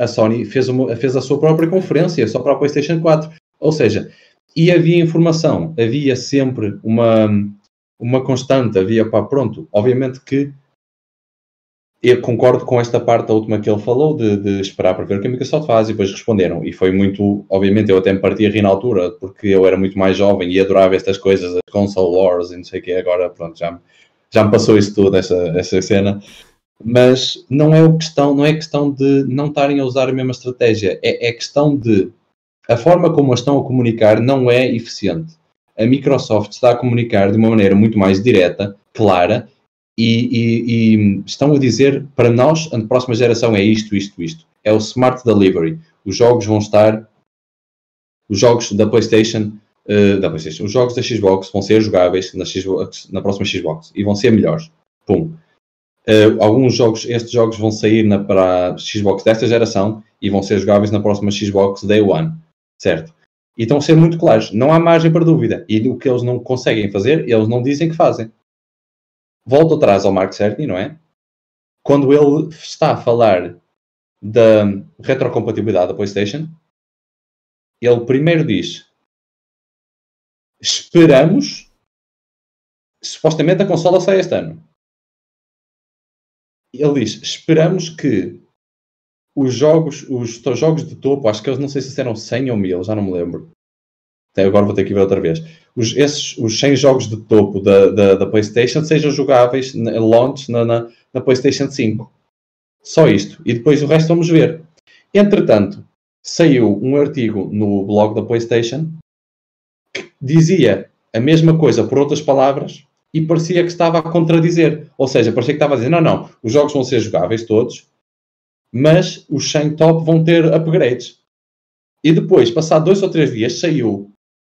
a Sony fez, uma, fez a sua própria conferência só para a PlayStation 4. Ou seja, e havia informação, havia sempre uma, uma constante, havia pá, pronto. Obviamente que eu concordo com esta parte da última que ele falou, de, de, esperar para ver o que a Microsoft faz e depois responderam. E foi muito, obviamente, eu até me partia a rir na altura, porque eu era muito mais jovem e adorava estas coisas, as console wars e não sei o que, agora pronto, já, já me passou isso tudo, essa, essa cena mas não é questão, não é questão de não estarem a usar a mesma estratégia, é, é questão de a forma como a estão a comunicar não é eficiente. A Microsoft está a comunicar de uma maneira muito mais direta, clara, e, e, e estão a dizer para nós, a próxima geração é isto, isto, isto. É o Smart Delivery. Os jogos vão estar, os jogos da PlayStation, uh, da PlayStation, os jogos da Xbox vão ser jogáveis na, Xbox, na próxima Xbox e vão ser melhores. Pum. Uh, alguns jogos, estes jogos vão sair na, para a Xbox desta geração e vão ser jogáveis na próxima Xbox Day One, certo? E estão a ser muito claros, não há margem para dúvida. E o que eles não conseguem fazer, eles não dizem que fazem. Volto atrás ao Mark Cerny, não é? Quando ele está a falar da retrocompatibilidade da PlayStation, ele primeiro diz: Esperamos, supostamente a consola sai este ano ele diz: esperamos que os jogos, os jogos de topo, acho que eles não sei se eram 100 ou 1000, já não me lembro. Até agora vou ter que ver outra vez. Os, esses, os 100 jogos de topo da, da, da PlayStation sejam jogáveis na, launch na, na, na, PlayStation 5. Só isto. E depois o resto vamos ver. Entretanto, saiu um artigo no blog da PlayStation dizia a mesma coisa por outras palavras e parecia que estava a contradizer. Ou seja, parecia que estava a dizer: não, não, os jogos vão ser jogáveis todos, mas os 100 top vão ter upgrades. E depois, passado dois ou três dias, saiu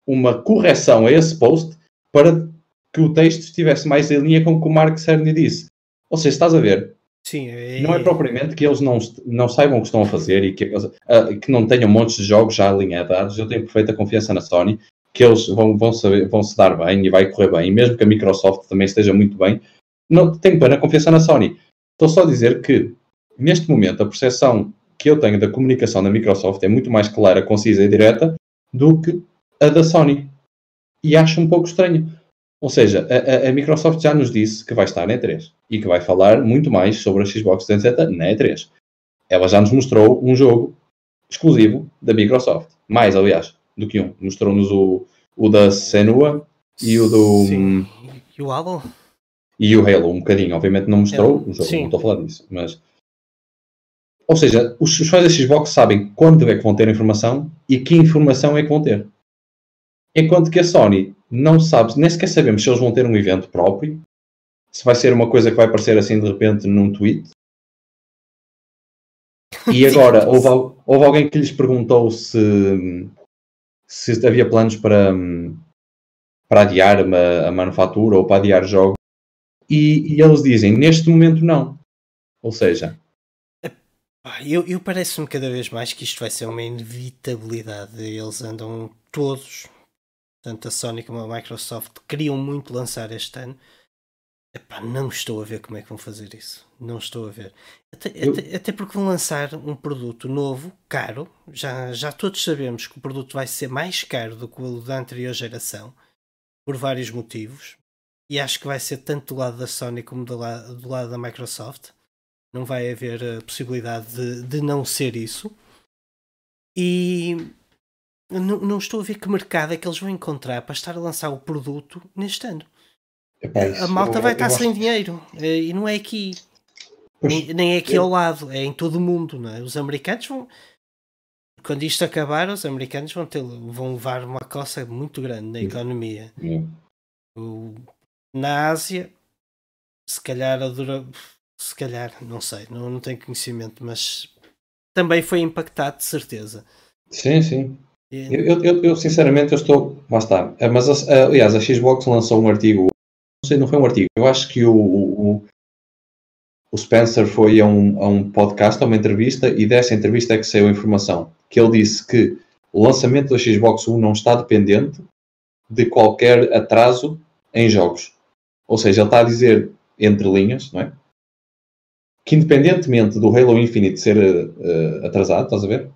uma correção a esse post para que o texto estivesse mais em linha com o que o Mark Cerny disse. Ou seja, estás a ver? Sim, é... Não é propriamente que eles não, não saibam o que estão a fazer e que, uh, que não tenham montes de jogos já alinhados. Eu tenho perfeita confiança na Sony que eles vão, vão, saber, vão se dar bem e vai correr bem, e mesmo que a Microsoft também esteja muito bem, não tenho plena confiança na Sony. Estou só a dizer que, neste momento, a percepção que eu tenho da comunicação da Microsoft é muito mais clara, concisa e direta do que a da Sony. E acho um pouco estranho. Ou seja, a, a, Microsoft já nos disse que vai estar na E3 e que vai falar muito mais sobre a Xbox 360 na E3. Ela já nos mostrou um jogo exclusivo da Microsoft. Mais, aliás, do que um. Mostrou-nos o, o da Senua e o do. Sim. E o Halo? E o Halo, um bocadinho. Obviamente não mostrou o jogo, Sim. não estou a falar disso. Mas. Ou seja, os, os fãs da Xbox sabem quando é que vão ter informação e que informação é que vão ter. Enquanto que a Sony não sabe, nem sequer sabemos se eles vão ter um evento próprio, se vai ser uma coisa que vai aparecer assim de repente num tweet. E *laughs* agora, houve, houve alguém que lhes perguntou se, se havia planos para, para adiar a, a manufatura ou para adiar jogos. E, e, eles dizem, neste momento não. Ou seja... Eu, eu parece-me cada vez mais que isto vai ser uma inevitabilidade. Eles andam todos tanto a Sony como a Microsoft queriam muito lançar este ano. Epá, não estou a ver como é que vão fazer isso. Não estou a ver. Até, Eu... até, até, porque vão lançar um produto novo, caro. Já, já todos sabemos que o produto vai ser mais caro do que o da anterior geração, por vários motivos. E acho que vai ser tanto do lado da Sony como do lado, do lado da Microsoft. Não vai haver a possibilidade de, de não ser isso. E não, não estou a ver que mercado é que eles vão encontrar para estar a lançar o produto neste ano. A malta eu, vai estar sem dinheiro eh, e não é aqui. Nem, nem, é aqui eu... ao lado, é em todo o mundo. Não é? Os americanos vão. Quando isto acabar, os americanos vão, ter, vão levar uma coça muito grande na economia. O, na Ásia, se calhar a dura. Se calhar, não sei, não, não tenho conhecimento, mas também foi impactado de certeza. Sim, sim. Eu, eu, eu, sinceramente eu estou. Lá está. Mas aliás, a Xbox lançou um artigo. Sei, não foi um artigo. Eu acho que o, o, o Spencer foi a um, a um podcast, a uma entrevista, e dessa entrevista é que saiu a informação. Que ele disse que o lançamento da Xbox One não está dependente de qualquer atraso em jogos. Ou seja, ele está a dizer, entre linhas, não é? Que independentemente do Halo Infinite ser uh, atrasado, estás a ver?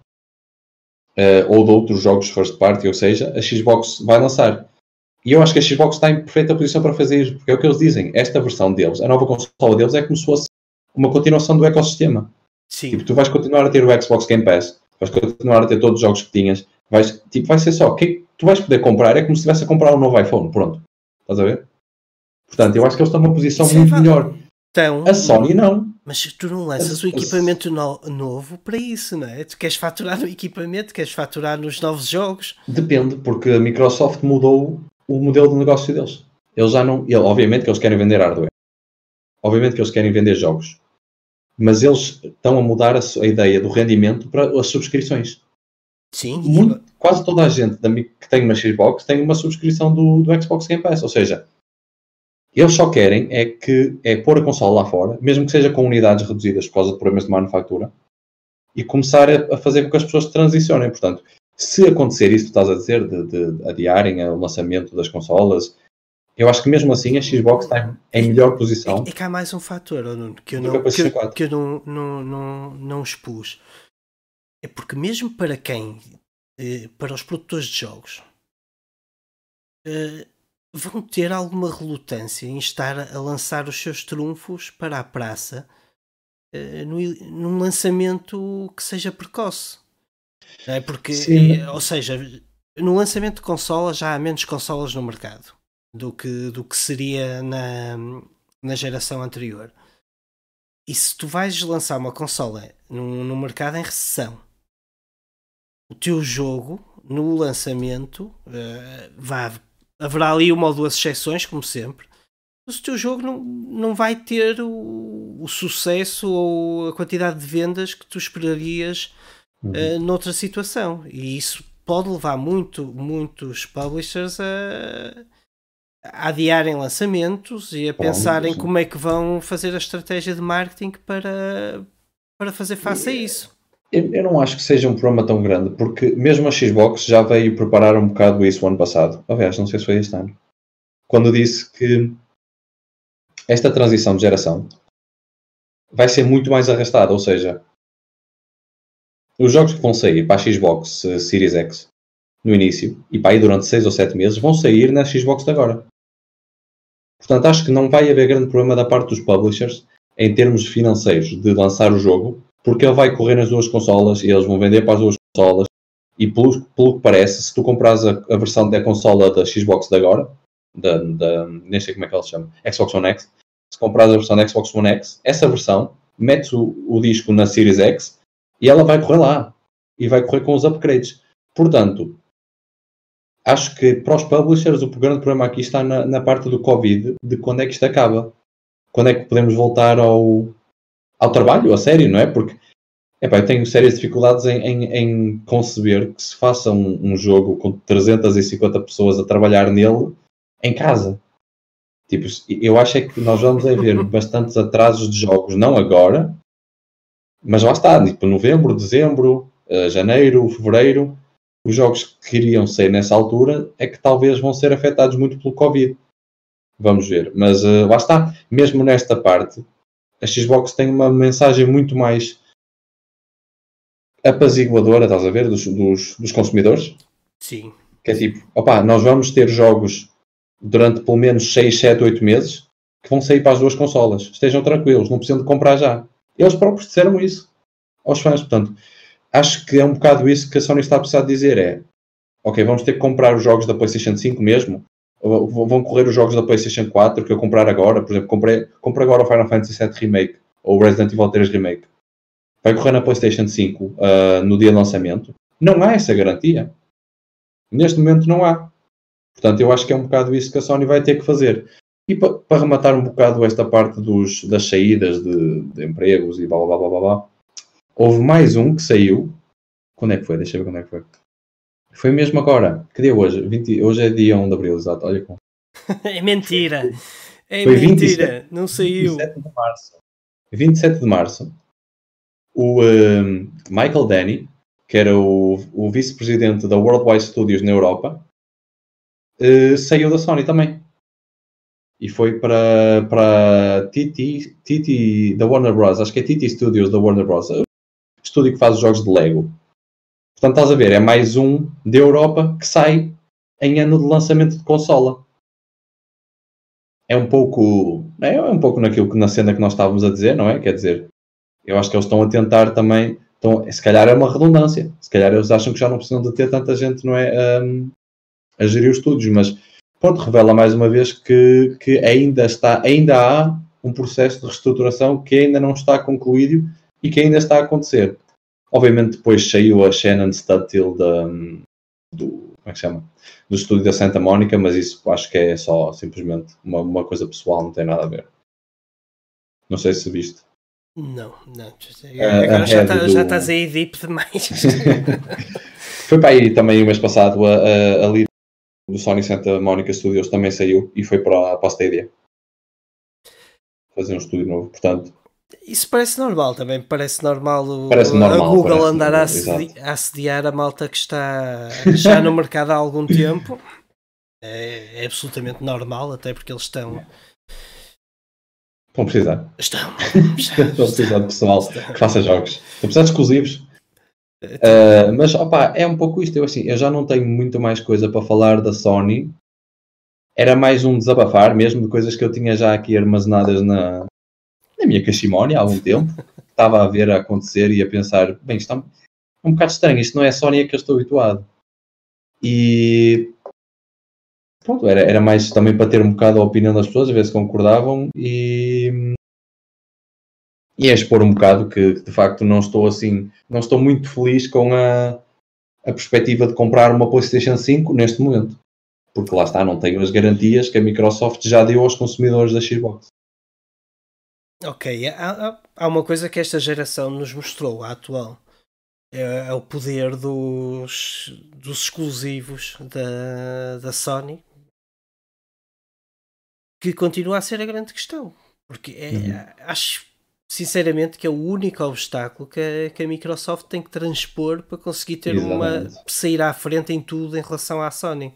uh, ou de outros jogos first party, ou seja, a Xbox vai lançar. E eu acho que a Xbox está em perfeita posição para fazer isso, porque é o que eles dizem. Esta versão deles, a nova consola deles, é como se fosse uma continuação do ecossistema. Sim. Tipo, tu vais continuar a ter o Xbox Game Pass, vais continuar a ter todos os jogos que tinhas, vais, tipo, vai ser só, que tu vais poder comprar, é como se estivesse a comprar um novo iPhone, pronto. Estás a ver? Portanto, eu acho que eles estão numa posição Sim, muito melhor. Então, a Sony não. Mas tu não lanças o equipamento no, novo para isso, não é? Tu queres faturar no equipamento, queres faturar nos novos jogos. Depende, porque a Microsoft mudou o modelo de negócio deles. Eles já não. Ele, obviamente que eles querem vender hardware. Obviamente que eles querem vender jogos. Mas eles estão a mudar a, a ideia do rendimento para as subscrições. Sim. Muito, quase toda a gente que tem uma Xbox tem uma subscrição do, do Xbox Game Pass. Ou seja, eles só querem é que é pôr a consola lá fora, mesmo que seja com unidades reduzidas por causa de problemas de manufatura, e começar a, a fazer com que as pessoas transicionem. Portanto, se acontecer isso que estás a dizer, de, de adiarem o lançamento das consolas, eu acho que mesmo assim a Xbox está em melhor posição. É, é que há mais um fator, Nuno, que eu, não, que, eu, que eu não, não, não, não expus. É porque mesmo para quem, eh, para os produtores de jogos, eh, vão ter alguma relutância em estar a lançar os seus trunfos para a praça no, num lançamento que seja precoce. É porque, é, ou seja, no lançamento de consolas já há menos consolas no mercado do que, do que seria na, na geração anterior. E se tu vais lançar uma consola num, num mercado em recessão, o teu jogo no lançamento uh, vai haverá ali uma ou duas exceções, como sempre. Mas o teu jogo não, não vai ter o, o sucesso ou a quantidade de vendas que tu esperarias uhum. uh, noutra situação. E isso pode levar muito, muitos publishers a, a adiarem lançamentos e a pensarem como é que vão fazer a estratégia de marketing para, para fazer face a isso. Eu, eu, não acho que seja um problema tão grande, porque mesmo a Xbox já veio preparar um bocado isso o ano passado. Aliás, não sei se foi este ano. Quando disse que esta transição de geração vai ser muito mais arrastada, ou seja, os jogos que vão sair para a Xbox uh, Series X no início e para aí durante 6 ou 7 meses vão sair na Xbox de agora. Portanto, acho que não vai haver grande problema da parte dos publishers em termos financeiros de lançar o jogo, porque ele vai correr nas duas consolas e eles vão vender para as duas consolas. E pelo, pelo que parece, se tu compras a, a versão da consola da Xbox de agora, da, da, nem sei como é que ela se chama, Xbox One X, se compras a versão da Xbox One X, essa versão, metes o, o disco na Series X e ela vai correr lá. E vai correr com os upgrades. Portanto, acho que para os publishers o grande problema aqui está na, na, parte do Covid, de quando é que isto acaba. Quando é que podemos voltar ao, ao trabalho, a sério, não é? Porque epá, eu tenho sérias dificuldades em, em, em conceber que se faça um, um, jogo com 350 pessoas a trabalhar nele em casa. Tipo, eu acho é que nós vamos ver *laughs* bastantes atrasos de jogos, não agora, mas lá está, tipo novembro, dezembro, uh, janeiro, fevereiro, os jogos que iriam sair nessa altura é que talvez vão ser afetados muito pelo Covid. Vamos ver. Mas uh, lá está. Mesmo nesta parte, a Xbox tem uma mensagem muito mais apaziguadora, estás a ver, dos, dos, dos consumidores. Sim. Que é tipo, opá, nós vamos ter jogos durante pelo menos 6, 7, 8 meses que vão sair para as duas consolas. Estejam tranquilos, não precisam de comprar já. Eles próprios disseram isso aos fãs. Portanto, acho que é um bocado isso que a Sony está a precisar dizer: é ok, vamos ter que comprar os jogos da PlayStation 5 mesmo. Vão correr os jogos da PlayStation 4 que eu comprar agora, por exemplo, comprei, agora o Final Fantasy VII Remake ou o Resident Evil 3 Remake. Vai correr na PlayStation 5 uh, ah, no dia de lançamento? Não há essa garantia. Neste momento não há. Portanto, eu acho que é um bocado isso que a Sony vai ter que fazer. E para, para rematar um bocado esta parte dos, das saídas de, de empregos e blá blá blá blá blá, Houve mais um que saiu. Quando é que foi? Deixa eu ver quando é que foi. Foi mesmo agora. Que dia é hoje? 20... Hoje é dia 1 de abril, exato. Olha como. *laughs* é mentira. É foi mentira. 27, Não saiu. 27 de março. 27 de março. O um, Michael Denny, que era o, o vice-presidente da Worldwide Studios na Europa, uh, saiu da Sony também. E foi para, para TT, TT da Warner Bros. Acho que é TT Studios da Warner Bros estúdio que faz os jogos de Lego. Portanto, estás a ver, é mais um da Europa que sai em ano de lançamento de consola. É um pouco. É um pouco naquilo que na cena que nós estávamos a dizer, não é? Quer dizer, eu acho que eles estão a tentar também. Estão, se calhar é uma redundância. Se calhar eles acham que já não precisam de ter tanta gente, não é? Um, a gerir os estúdios, mas pronto, revela mais uma vez que, que ainda está, ainda há um processo de reestruturação que ainda não está concluído e que ainda está a acontecer. Obviamente depois saiu a Shannon Studtill da, do, como é que chama? do estúdio da Santa Mónica, mas isso acho que é só simplesmente uma, uma coisa pessoal, não tem nada a ver. Não sei se viste. Não, não. Agora já, tá, do... já estás aí deep demais. *laughs* foi para aí também o mês passado a, a, a do Sony Santa Mónica Studios também saiu e foi para, para a Stadia fazer um estúdio novo, portanto isso parece normal também, parece normal, o, parece normal a Google andar a, assedi a assediar a malta que está já no mercado há algum tempo. É, é, absolutamente normal, até porque eles estão. Estão a precisar. Estão. *laughs* Estão a precisar de pessoal estão. que faça jogos. Estão a precisar de exclusivos. Uh, mas opa, é um pouco isto. Eu, assim, eu já não tenho muito mais coisa para falar da Sony. Era mais um desabafar, mesmo de coisas que eu tinha já aqui armazenadas na, na minha cachimónia há algum tempo, *laughs* estava a ver a acontecer e a pensar, bem, isto é um bocado estranho, isto não é a Sony a que eu estou habituado. E pronto, era, era mais também para ter um bocado a opinião das pessoas, a ver se concordavam e, e a expor um bocado que de facto não estou assim, não estou muito feliz com a, a perspectiva de comprar uma PlayStation 5 neste momento. Porque lá está, não tenho as garantias que a Microsoft já deu aos consumidores da Xbox. Ok, há, há uma coisa que esta geração nos mostrou, a atual. É, é o poder dos, dos exclusivos da, da Sony que continua a ser a grande questão. Porque é, uhum. acho sinceramente que é o único obstáculo que a, que a Microsoft tem que transpor para conseguir ter Exatamente. uma sair à frente em tudo em relação à Sony.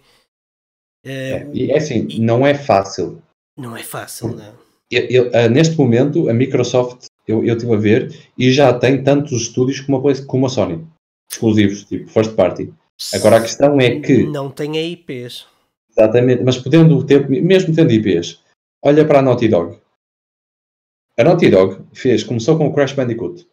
É, é, e é assim, e, não é fácil. Não é fácil, não eu, eu, uh, neste momento, a Microsoft eu, eu estive a ver, e já tem tantos estúdios como a, como a Sony, exclusivos, tipo first party. Agora a questão é que. Não tem IPs. Exatamente, mas podendo ter, mesmo tendo IPs, olha para a Naughty Dog. A Naughty Dog fez, começou com o Crash Bandicoot.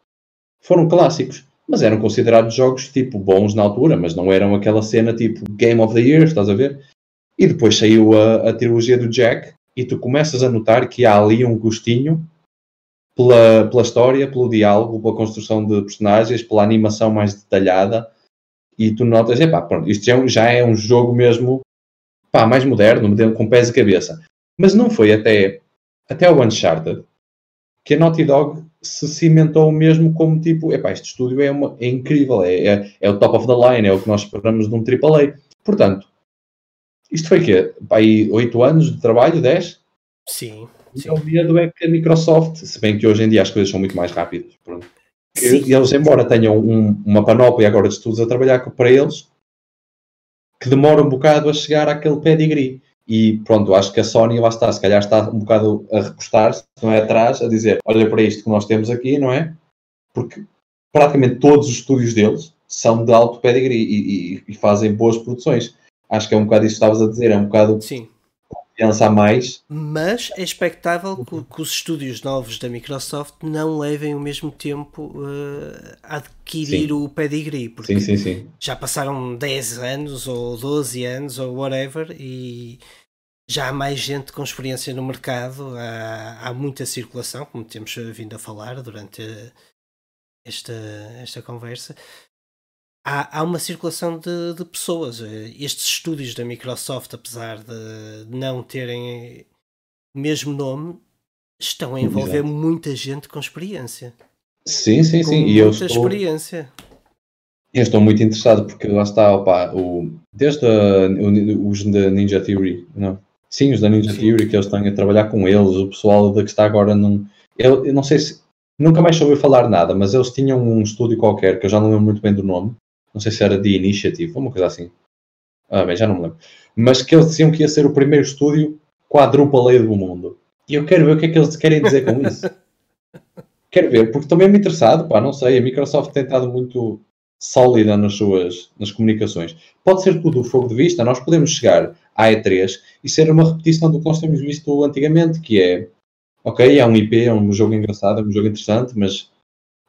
Foram clássicos, mas eram considerados jogos tipo bons na altura, mas não eram aquela cena tipo Game of the Year, estás a ver? E depois saiu a, a trilogia do Jack e tu começas a notar que há ali um gostinho pela, pela história, pelo diálogo, pela construção de personagens, pela animação mais detalhada e tu notas, epá, pronto, isto já é, um, já é um jogo mesmo pá, mais moderno, com pés e cabeça. Mas não foi até, até o Uncharted que a Naughty Dog se cimentou mesmo como tipo, epá, este estúdio é, uma, é incrível, é, é, é, o top of the line, é o que nós esperamos de um AAA. Portanto, isto foi o quê? Aí 8 anos de trabalho, 10? Sim. sim. O medo é que a Microsoft, se bem que hoje em dia as coisas são muito mais rápidas, pronto, e eles, embora tenham um, uma panóplia agora de estudos a trabalhar para eles, que demora um bocado a chegar àquele pedigree. E pronto, acho que a Sony lá está, se calhar está um bocado a recostar-se, não é atrás, a dizer, olha para isto que nós temos aqui, não é? Porque praticamente todos os estúdios deles são de alto pedigree e, e, e fazem boas produções. Acho que é um bocado isso que estavas a dizer, é um bocado Sim confiança a mais. Mas é expectável que, que, os estúdios novos da Microsoft não levem o mesmo tempo uh, a adquirir sim. o pedigree. Porque sim, sim, já passaram 10 anos ou 12 anos ou whatever e já há mais gente com experiência no mercado, há, há muita circulação, como temos vindo a falar durante esta, esta conversa há, há uma circulação de, de, pessoas. Estes estúdios da Microsoft, apesar de não terem o mesmo nome, estão a envolver Exato. muita gente com experiência. Sim, sim, com sim. Muita e eu estou, experiência. Eu estou muito interessado porque lá está, opa, o, desde a, o, os da Ninja Theory, não? Sim, os da Ninja sim. Theory que eles estão a trabalhar com eles, o pessoal da que está agora num. Eu, eu não sei se. Nunca mais soube falar nada, mas eles tinham um estúdio qualquer, que eu já não lembro muito bem do nome, não sei se era The Initiative, uma coisa assim. Ah, bem, já não me lembro. Mas que eles diziam que ia ser o primeiro estúdio quadruple do mundo. E eu quero ver o que é que eles querem dizer com isso. *laughs* quero ver, porque estou mesmo interessado, pá, não sei, a Microsoft tem estado muito sólida nas suas nas comunicações. Pode ser tudo o fogo de vista, nós podemos chegar à E3 e ser uma repetição do que nós temos visto antigamente, que é, ok, é um IP, é um jogo engraçado, é um jogo interessante, mas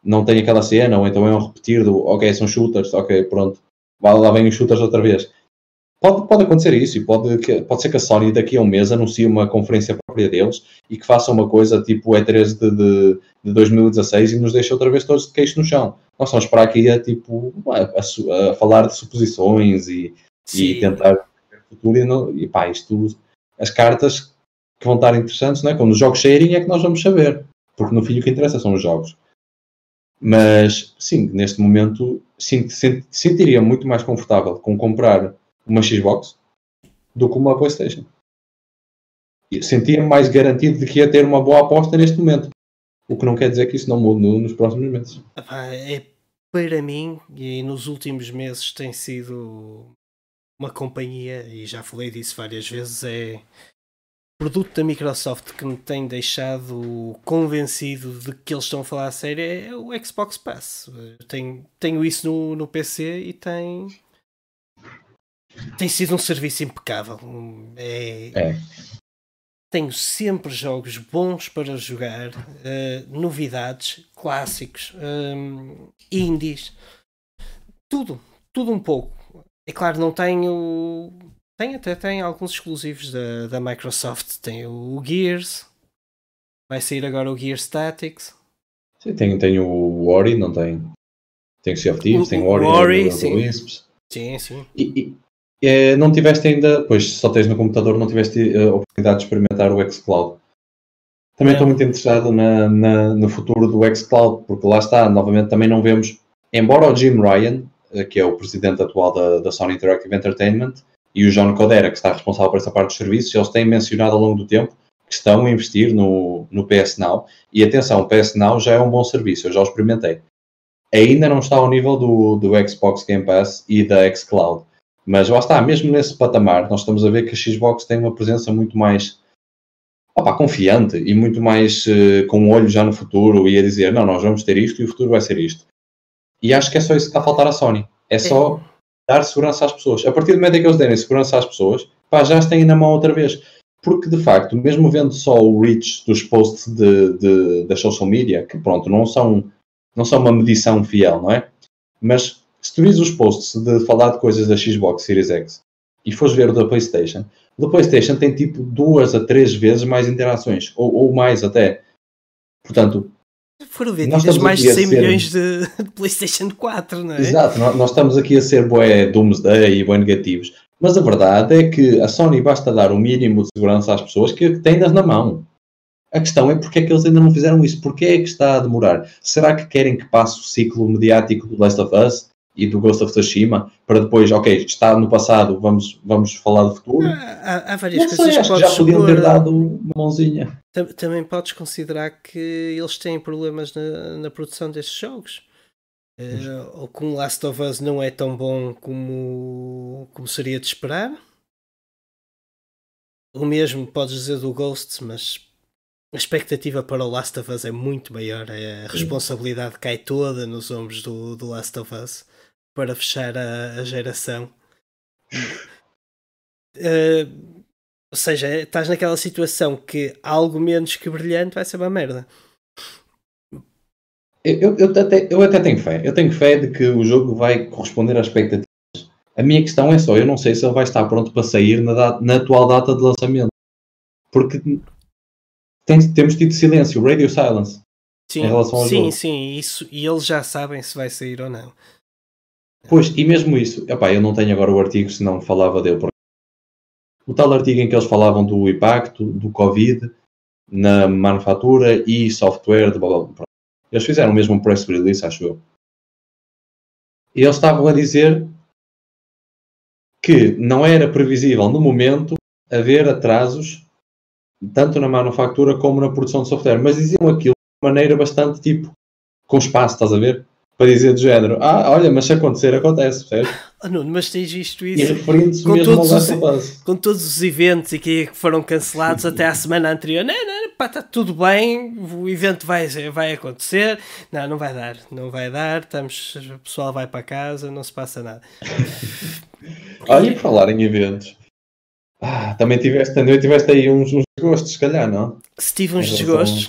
não tem aquela cena, ou então é um repetir do ok, são shooters, ok, pronto, lá vem os shooters outra vez. Pode, pode acontecer isso e pode, pode ser que a Sony daqui a um mês anuncie uma conferência própria deles e que faça uma coisa tipo E3 de, de, de 2016 e nos deixe outra vez todos de queixo no chão. Nós estamos para aqui a, tipo, a, a, a falar de suposições e, e tentar ver o futuro e, não, e pá, isto, as cartas que vão estar interessantes, não é? quando os jogos saírem é que nós vamos saber, porque no fim o que interessa são os jogos. Mas, sim, neste momento sentiria muito mais confortável com comprar uma Xbox do que uma PlayStation. Sentia mais garantido de que ia ter uma boa aposta neste momento. O que não quer dizer que isso não mude nos próximos meses. É, para mim, e nos últimos meses tem sido uma companhia, e já falei disso várias vezes, é produto da Microsoft que me tem deixado convencido de que eles estão a falar a sério é o Xbox Pass. tenho, tenho isso no, no PC e tem. Tem sido um serviço impecável. É, é. Tenho sempre jogos bons para jogar, uh, novidades, clássicos, um, indies, tudo, tudo um pouco. É claro, não tenho tem até tem alguns exclusivos da, da Microsoft. Tem o Gears. Vai sair agora o Gears Tactics. Sim, tem, tem o Ori, não tem? Tem o Sea of Thieves, o, tem o Ori, Ori sim. Wisps. Sim, sim. E, e, e, não tiveste ainda, pois só tens no computador, não tiveste a oportunidade de experimentar o xCloud. Também estou muito interessado na, na, no futuro do xCloud, porque lá está, novamente também não vemos, embora o Jim Ryan, eh, que é o presidente atual da, da Sony Interactive Entertainment, e o John Codera, que está responsável por essa parte dos serviços, eles têm mencionado ao longo do tempo que estão a investir no, no PS Now. E atenção, o PS Now já é um bom serviço, eu já o experimentei. Ainda não está ao nível do, do Xbox Game Pass e da xCloud. Mas lá está, mesmo nesse patamar, nós estamos a ver que a Xbox tem uma presença muito mais opa, confiante e muito mais uh, com um olho já no futuro e a dizer, não, nós vamos ter isto e o futuro vai ser isto. E acho que é só isso que está a faltar à Sony. É só dar segurança às pessoas. A partir do momento em que eles derem segurança às pessoas, pá, já as têm na mão outra vez. Porque, de facto, mesmo vendo só o reach dos posts de, de, social media, que pronto, não são, não são uma medição fiel, não é? Mas se tu vis os posts de falar de coisas da Xbox Series X e fores ver o da PlayStation, o da PlayStation tem tipo duas a três vezes mais interações, ou, ou mais até. Portanto, foram vendidas mais de 100 ser... milhões de, *laughs* de, PlayStation 4, não é? Exato, nós estamos aqui a ser bué Doomsday e bué negativos. Mas a verdade é que a Sony basta dar o mínimo de segurança às pessoas que têm-nas na mão. A questão é porque é que eles ainda não fizeram isso? Porquê é que está a demorar? Será que querem que passe o ciclo mediático do Last of Us e do Ghost of Tsushima para depois, ok, está no passado, vamos, vamos falar do futuro? Há, há várias não coisas sei, que, que já podiam ter dado uma mãozinha. Também podes considerar que eles têm problemas na, na produção destes jogos. Uh, ou que um Last of Us não é tão bom como, como seria de esperar. O mesmo podes dizer do Ghost, mas a expectativa para o Last of Us é muito maior. É a responsabilidade cai toda nos ombros do, do Last of Us para fechar a, a geração. Uh, ou seja, estás naquela situação que algo menos que brilhante vai ser uma merda. Eu, eu, até, eu até tenho fé. Eu tenho fé de que o jogo vai corresponder às expectativas. A minha questão é só, eu não sei se ele vai estar pronto para sair na, data, na atual data de lançamento. Porque tem, temos tido silêncio, radio silence. Sim, em relação ao sim, jogo. sim, isso, e eles já sabem se vai sair ou não. Pois, e mesmo isso, epá, eu não tenho agora o artigo, se não falava dele. O tal artigo em que eles falavam do impacto do Covid na manufatura e software de blá, blá, blá. Eles fizeram mesmo um press release, acho eu. E eles estavam a dizer que não era previsível no momento haver atrasos tanto na manufatura como na produção de software, mas diziam aquilo de maneira bastante tipo com espaço, estás a ver? Para dizer do género, ah, olha, mas se acontecer, acontece, percebes? *laughs* Oh, Nuno, mas tens visto isso? E referindo-se mesmo todos ao os, Com todos os eventos e que foram cancelados até à semana anterior, não, não, pá, está tudo bem, o evento vai, vai acontecer. Não, não vai dar, não vai dar, estamos, o pessoal vai para casa, não se passa nada. *laughs* Olha, e falar em eventos. Ah, também tiveste, também tiveste aí uns, uns desgostos, se calhar, não? Se tive uns desgostos.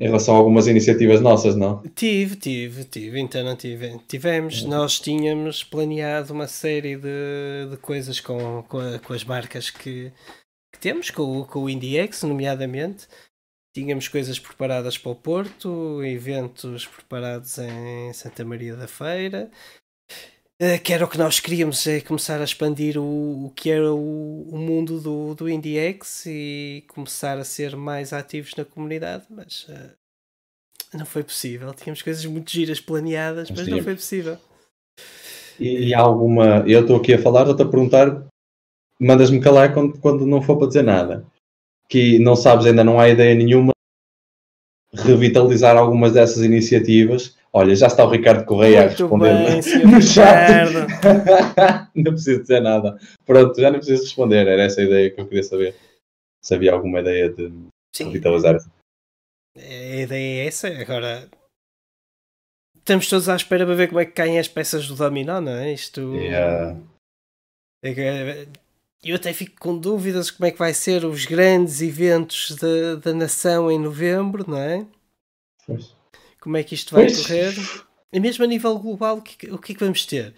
Em relação a algumas iniciativas nossas, não? Tive, tive, tive, então não tive. Tivemos, é. nós tínhamos planeado uma série de, de coisas com, com, a, com as marcas que, que temos, com, com o IndieX, nomeadamente. Tínhamos coisas preparadas para o Porto, eventos preparados em Santa Maria da Feira. Uh, que era o que nós queríamos, é começar a expandir o, o que era o, o mundo do, do IndieX e começar a ser mais ativos na comunidade, mas uh, não foi possível. Tínhamos coisas muito giras planeadas, mas, mas não foi possível. E, e alguma. Eu estou aqui a falar, estou-te a perguntar, mandas-me calar quando, quando não for para dizer nada que não sabes, ainda não há ideia nenhuma revitalizar algumas dessas iniciativas. Olha, já está o Ricardo Correia Muito a responder bem, *laughs* no chat. *laughs* não preciso dizer nada. Pronto, já não preciso responder. Era essa a ideia que eu queria saber. Se havia alguma ideia de Sim. revitalizar. A ideia é essa. Agora, estamos todos à espera para ver como é que caem as peças do dominó, não é? Isto. Yeah. É eu até fico com dúvidas como é que vai ser os grandes eventos da, da nação em novembro, não é? Pois. Como é que isto vai pois. correr? E mesmo a nível global, o que, o que é que vamos ter?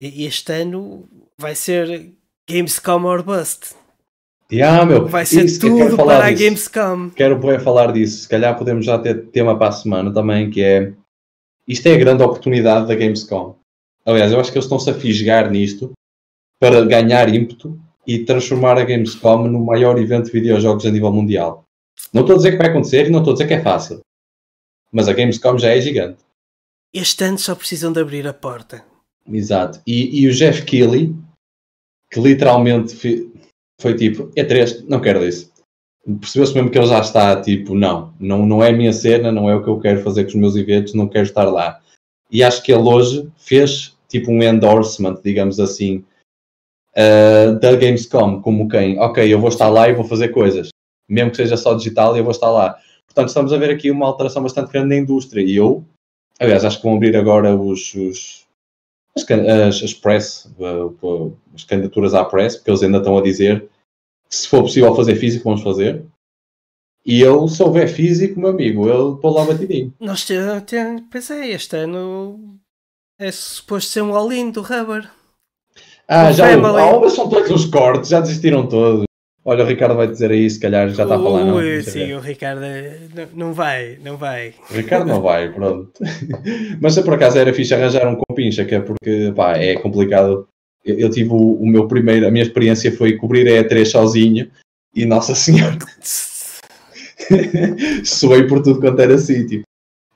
Este ano vai ser Gamescom or Bust. Yeah, meu. Vai ser Isso, tudo para a Gamescom. Quero poder falar disso. Se calhar podemos já ter tema para a semana também, que é isto é a grande oportunidade da Gamescom. Aliás, eu acho que eles estão-se a fisgar nisto para ganhar ímpeto e transformar a Gamescom no maior evento de videojogos a nível mundial. Não estou a dizer que vai acontecer e não estou a dizer que é fácil. Mas a Gamescom já é gigante. Este ano só precisam de abrir a porta. Exato. E, e o Jeff Keighley, que literalmente foi tipo, é três, não quero isso. Percebeu-se mesmo que ele já está tipo, não, não, não é a minha cena, não é o que eu quero fazer com os meus eventos, não quero estar lá. E acho que ele hoje fez tipo um endorsement, digamos assim, uh, da Gamescom, como quem, ok, eu vou estar lá e vou fazer coisas. mesmo que seja só digital, eu vou estar lá. Portanto, estamos a ver aqui uma alteração bastante grande na indústria. E eu, aliás, acho que vão abrir agora os, os as, as, press, as candidaturas à press, porque eles ainda estão a dizer que se for possível fazer físico, vamos fazer. E eu, se houver físico, meu amigo, eu estou lá batidinho. Nós temos, tem, pois é, este ano é suposto ser um all-in do Rubber. Ah, já oh, são todos os cortes, já desistiram todos. Olha, o Ricardo vai dizer aí, se calhar já está a falar, não? Sim, o Ricardo não, vai, não vai. O Ricardo não vai, pronto. *laughs* Mas se por acaso era fixe arranjar um compincha, que é porque, pá, é complicado. Eu, eu tive o, o, meu primeiro, a minha experiência foi cobrir a E3 sozinho e, nossa senhora, *laughs* soei por tudo quanto era sítio.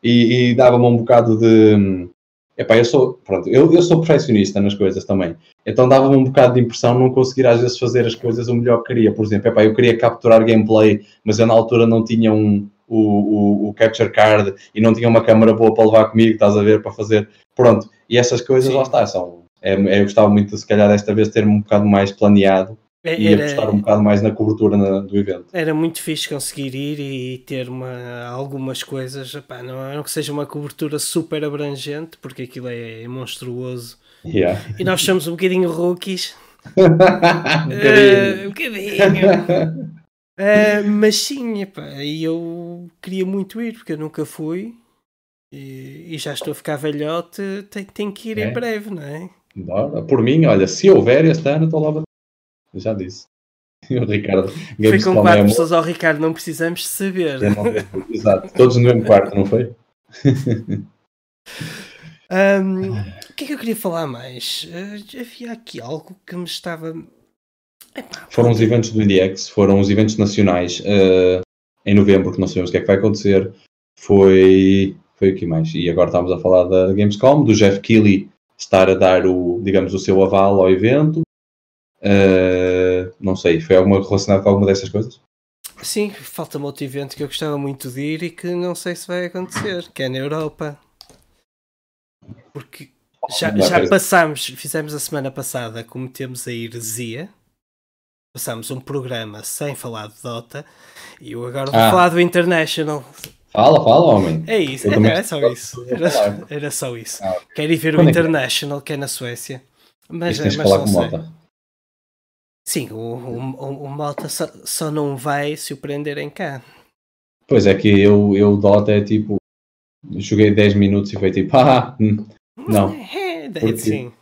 E, e dava-me um bocado de Epá, eu sou, pronto, eu, eu sou perfeccionista nas coisas também. Então dava-me um bocado de impressão não conseguir às vezes fazer as coisas o melhor que queria. Por exemplo, epá, eu queria capturar gameplay, mas eu na altura não tinha um, o, o, o, capture card e não tinha uma câmera boa para levar comigo, estás a ver, para fazer. Pronto, e essas coisas Sim. lá está, são. É, eu gostava muito, se calhar, desta vez ter-me um bocado mais planeado e era, apostar um bocado mais na cobertura na, do evento. Era muito fixe conseguir ir e ter uma, algumas coisas, epá, não, não que seja uma cobertura super abrangente, porque aquilo é monstruoso. Yeah. E nós somos um bocadinho rookies. *laughs* um bocadinho. Uh, um bocadinho. uh, mas sim, epá, eu queria muito ir, porque eu nunca fui. E, e já estou a ficar velhote, tenho, tenho que ir é. em breve, não é? Bora. Por mim, olha, se houver este ano, estou lá eu já disse. *laughs* O Ricardo. Foi com quatro pessoas ao Ricardo, não precisamos saber. Exato, todos no mesmo quarto, não foi? *laughs* um, o que é que eu queria falar mais? Uh, havia aqui algo que me estava. Epá, foram os eventos do IndieX, foram os eventos nacionais uh, em novembro, que não sabemos o que é que vai acontecer. Foi. Foi o que mais? E agora estamos a falar da Gamescom, do Jeff Keighley estar a dar o, digamos, o seu aval ao evento. Uh, não sei, foi alguma relacionado com alguma dessas coisas? Sim, falta-me outro evento que eu gostava muito de ir e que não sei se vai acontecer, que é na Europa. Porque já, já passámos, fizemos a semana passada, cometemos a heresia. Passámos um programa sem falar de Dota e eu agora vou ah. falar do International. Fala, fala, homem. É isso, é, é, só isso. Era, era só isso. Ah. Quero ir ver Quando o é International, que é na Suécia. Mas, mas falar não sei. Mota. Sim, o, o, o Malta só, só, não vai se o prenderem cá. Pois é que eu, eu Dota é tipo. Joguei 10 minutos e foi tipo, *laughs* ah, hum, não. *laughs* É, porque... sim.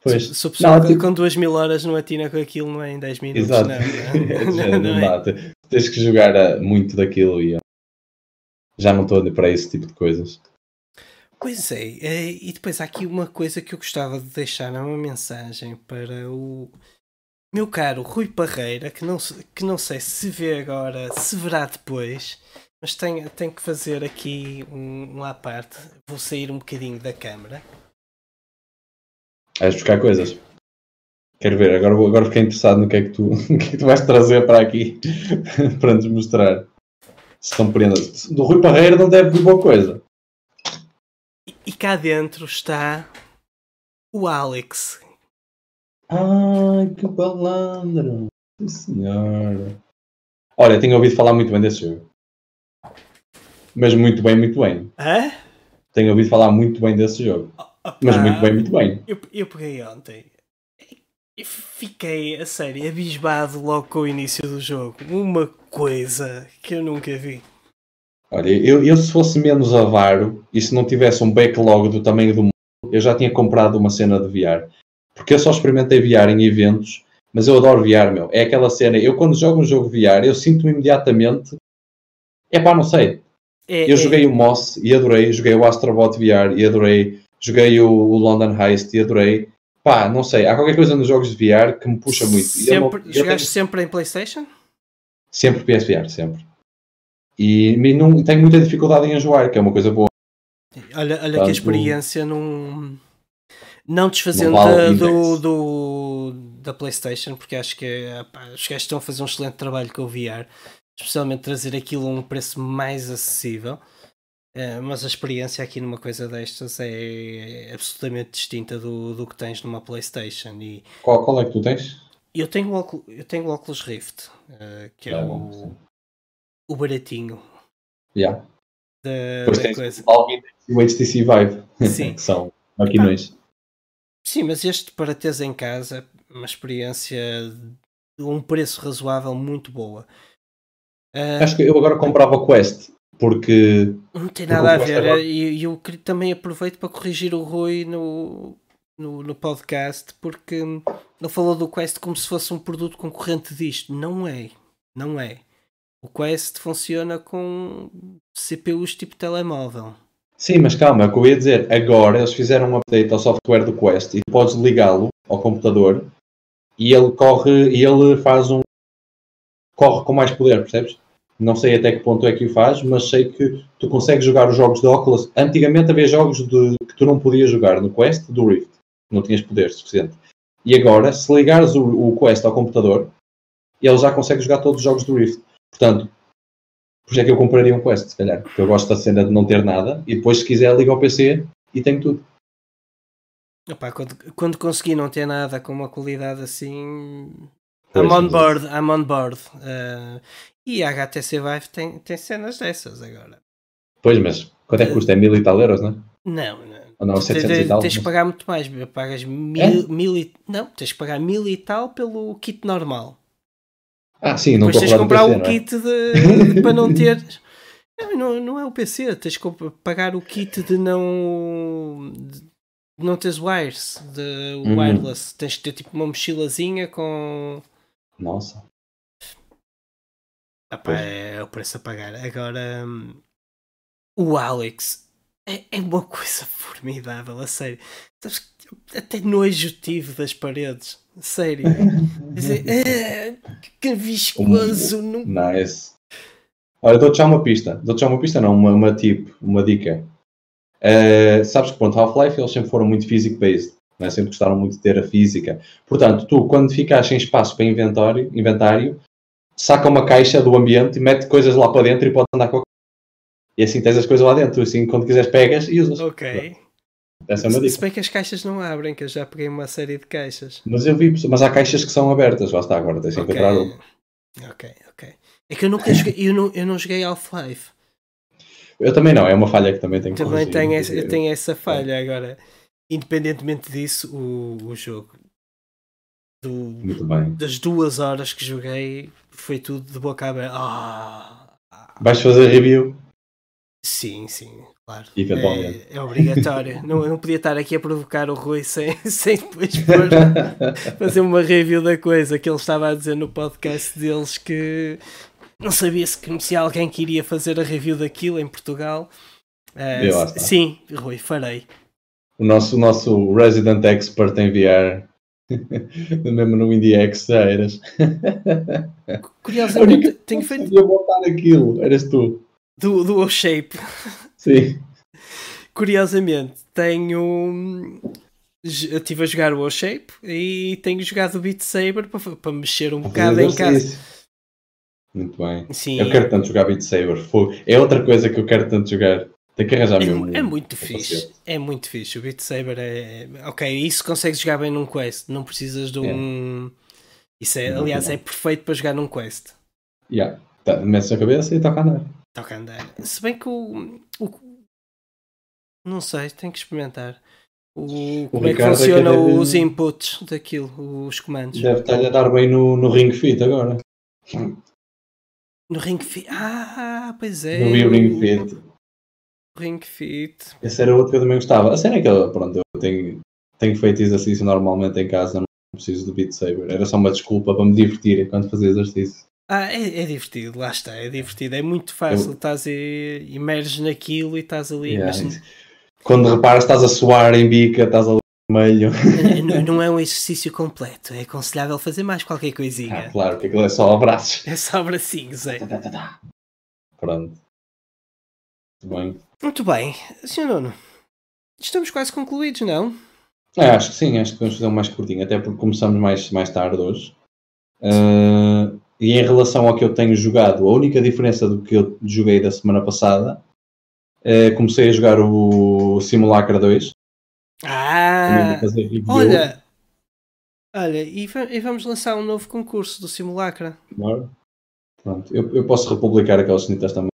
Pois. Se, se o pessoal não, tipo... com 2 mil horas não atina com aquilo, não é em 10 minutos, Exato. não. Não, *laughs* não, não, não é. Tens que jogar ah, muito daquilo e já não estou para esse tipo de coisas. Pois é, é, e depois há aqui uma coisa que eu gostava de deixar numa mensagem para o meu caro Rui Parreira, que não, que não sei se vê agora, se verá depois, mas tenho, tenho que fazer aqui um, um à parte. Vou sair um bocadinho da câmara. Vais buscar coisas. Quero ver, agora, agora fiquei interessado no que é que tu, *laughs* que é que tu vais trazer para aqui *laughs* para nos mostrar. Se estão prendas. Do Rui Parreira não deve vir boa coisa. E, e cá dentro está o Alex, Ai, que balandro! Senhora. Olha, tenho ouvido falar muito bem desse jogo. Mas muito bem, muito bem. Hã? Tenho ouvido falar muito bem desse jogo. Mas muito bem, muito bem. Eu, eu peguei ontem e fiquei, a sério, abismado logo com o início do jogo. Uma coisa que eu nunca vi. Olha, eu, eu se fosse menos avaro e se não tivesse um backlog do tamanho do mundo, eu já tinha comprado uma cena de VR. Porque eu só experimentei VR em eventos, mas eu adoro VR, meu. É aquela cena, eu quando jogo um jogo VR, eu sinto-me imediatamente. É pá, não sei. É, eu é... joguei o Moss e adorei, joguei o Astrobot VR e adorei, joguei o, o London Heist e adorei. Pá, não sei, há qualquer coisa nos jogos de VR que me puxa muito. Sempre, não, jogaste tenho... sempre em PlayStation? Sempre PSVR, sempre. E, não, tenho muita dificuldade em enjoar, que é uma coisa boa. Olha, olha Portanto, que a experiência não não desfazendo da, do, do, da PlayStation, porque acho que pá, os gajos estão a fazer um excelente trabalho com o VR, especialmente trazer aquilo a um preço mais acessível. Uh, mas a experiência aqui numa coisa destas é, absolutamente distinta do, do que tens numa PlayStation. E qual, qual é que tu tens? eu tenho o, eu tenho o Oculus Rift, uh, que é, é o, o baratinho. Yeah. Da, Depois tens coisa. o o HTC Vive, Sim. *laughs* que são maquinões. Sim, mas este para teres em casa, uma experiência de um preço razoável muito boa. Uh, Acho que eu agora comprava o Quest, porque. Não tem nada a ver. Agora... E eu, eu, também aproveito para corrigir o Rui no, no, no, podcast, porque ele falou do Quest como se fosse um produto concorrente disto. Não é. Não é. O Quest funciona com CPUs tipo telemóvel. Sim, mas calma, o que eu ia dizer. Agora eles fizeram um update ao software do Quest e podes ligá-lo ao computador e ele corre e ele faz um. corre com mais poder, percebes? Não sei até que ponto é que o faz, mas sei que tu consegues jogar os jogos de Oculus. Antigamente havia jogos de, que tu não podias jogar no Quest do Rift. Não tinhas poder suficiente. E agora, se ligares o, o Quest ao computador, ele já consegue jogar todos os jogos do Rift. Portanto, por isso é que eu compraria um Quest, se calhar. Porque eu gosto da cena de não ter nada e depois, se quiser, liga ao PC e tenho tudo. Opa, quando, quando consegui não ter nada com uma qualidade assim. Pois, I'm on board, I'm on board. Uh, e a HTC Vive tem, tem cenas dessas agora. Pois, mas quanto é que custa? É mil e tal euros, não é? Não, não. Ou não, 700 tens, e tal? Tens que pagar muito mais. Pagas mil, é? mil e. Não, tens que pagar mil e tal pelo kit normal. Ah, sim, não Depois tens que comprar o um kit de, *laughs* de, para não ter. Não, não é o PC, tens que pagar o kit de não. De não teres wires, de uhum. wireless. Tens que ter tipo uma mochilazinha com. Nossa. Epá, é o preço a pagar. Agora, um, o Alex é, é, uma coisa *laughs* formidável, a sério. Até nojo tive das paredes, sério. *laughs* dizer, é, que viscoso. Um, não... Nice. Olha, dou-te já uma pista. Dou-te já uma pista, não, uma, uma tipo, uma dica. Uh, sabes que, pronto, Half-Life eles sempre foram muito physics-based. Né? Sempre gostaram muito de ter a física. Portanto, tu, quando ficas sem espaço para inventário, inventário saca uma caixa do ambiente e mete coisas lá para dentro e pode andar com a E assim tens as coisas lá dentro. Assim, quando quiseres, pegas e usas. Ok. Essa é uma dica. Se bem que as caixas não abrem, que eu já peguei uma série de caixas. Mas eu vi, mas há caixas que são abertas, lá está, agora tens que okay. encontrar uma. Ok, ok. É que eu nunca joguei, eu não, eu não joguei Half-Life. Eu também não, é uma falha que também tenho que Também tenho essa, eu tenho essa falha é. agora. Independentemente disso, o, o jogo do, das duas horas que joguei foi tudo de boca aberta. Ah, Vais fazer review? Sim, sim, claro. É, é, obrigatório. *laughs* não, eu não podia estar aqui a provocar o Rui sem, *laughs* sem depois fazer uma review da coisa que ele estava a dizer no podcast deles que não sabia se conhecia alguém que iria fazer a review daquilo em Portugal. Uh, sim, Rui, farei. O nosso, o nosso Resident Expert em VR *laughs* mesmo no IndieX já eras. Curiosamente, tenho feito. Eu botar aquilo, eras tu. Do, do O-Shape. Sim. Curiosamente, tenho. Estive a jogar o O-Shape e tenho jogado o Beat Saber para, para mexer um bocado em casa. Muito bem. Sim. Eu quero tanto jogar Beat Saber. É outra coisa que eu quero tanto jogar. Tem que arranjar é, mesmo. É muito fixe. É muito fixe. O Beat Saber é. Ok, isso consegues jogar bem num quest. Não precisas de um. É. Isso é, aliás, é perfeito para jogar num quest. Yeah. Tá, metes a cabeça e toca a andar. Toca a andar. Se bem que o. o não sei, tenho que experimentar. O, como é que é funciona é deve... os inputs daquilo, os comandos? Deve estar a dar bem no, no Ring Fit agora. No Ring Fit. Ah, pois é. No Ring Fit. Ring Fit. Esse era outro que eu também gostava. A cena é que eu, pronto, eu tenho, tenho feito exercício normalmente em casa, não preciso do Beat Saber. Era só uma desculpa para me divertir enquanto fazia exercício. Ah, é, é divertido, lá está, é divertido. É muito fácil, eu... estás a, emerges naquilo e estás ali. Yeah. Mas... Quando reparas, estás a suar em bica, estás ali no meio. Não, *laughs* não, é um exercício completo, é aconselhável fazer mais qualquer coisinha. Ah, claro, porque aquilo é só abraços. É só bracinhos, é. *laughs* Pronto. Muito bem. Muito bem, Sr. Nuno, estamos quase concluídos, não? É, acho que sim, acho que vamos fazer um mais curtinho, até porque começamos mais, mais tarde hoje. Uh, e em relação ao que eu tenho jogado, a única diferença do que eu joguei da semana passada, uh, comecei a jogar o Simulacra 2. Ah, olha, Olha, e, e, vamos lançar um novo concurso do Simulacra. Bora. Pronto, eu, eu posso republicar aquelas snitas também.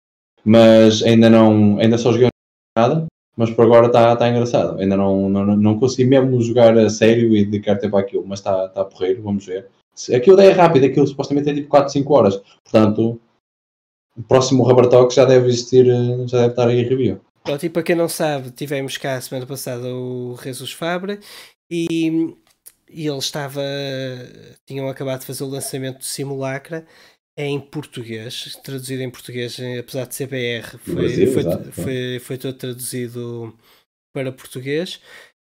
Mas ainda não, ainda só joguei nada, mas por agora está tá engraçado. Ainda não, não, não consegui mesmo jogar a sério e dedicar tempo àquilo, mas está tá porreiro, vamos ver. Aquilo é rápido, aquilo supostamente é tipo 4, 5 horas. Portanto, o próximo Rubber Talk já deve existir, já deve estar aí em review. Pronto, e para quem não sabe, tivemos cá a semana passada o Jesus Fabre e, e ele estava. tinham acabado de fazer o lançamento do Simulacra em português, traduzido em português, apesar de ser BR, foi, Brasil, foi, exato, foi, foi, todo traduzido para português.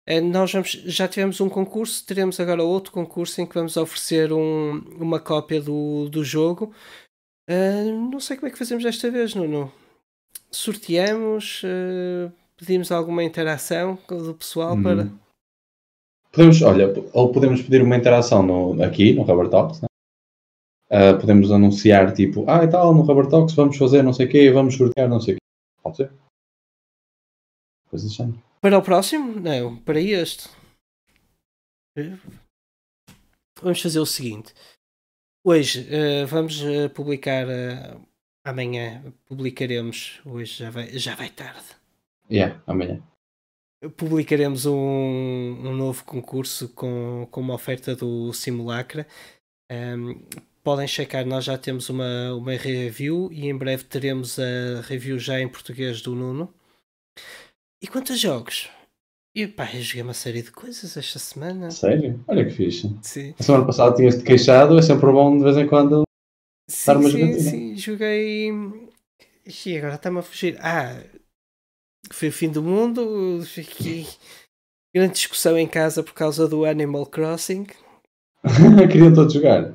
Eh, nós vamos, já tivemos um concurso, teremos agora outro concurso em que vamos oferecer um, uma cópia do, do jogo. Uh, não sei como é que fazemos desta vez, Nuno. Sorteamos, uh, pedimos alguma interação do pessoal hum. para. Podemos, olha, ou podemos pedir uma interação no, aqui no Rubber Talks, né? Uh, podemos anunciar tipo, ah e tal, no Rubber Talks vamos fazer não sei o quê, vamos sortear não sei o quê. Pode ser? Coisas assim. Para o próximo? Não, para este. Vamos fazer o seguinte. Hoje uh, vamos uh, publicar. amanhã publicaremos. Hoje já vai, já vai tarde. Yeah, amanhã. Publicaremos um, um novo concurso com, com uma oferta do Simulacra. Um, podem checar, nós já temos uma, uma review e em breve teremos a review já em português do Nuno. E quanto a jogos? E pá, eu joguei uma série de coisas esta semana. Sério? Olha que fixe. Sim. A semana passada tinhas-te queixado, é sempre bom de vez em quando sim, dar uma sim, sim, joguei. E agora está-me a fugir. Ah, foi o fim do mundo. Fiquei. *laughs* Grande discussão em casa por causa do Animal Crossing. *laughs* Queriam todos jogar.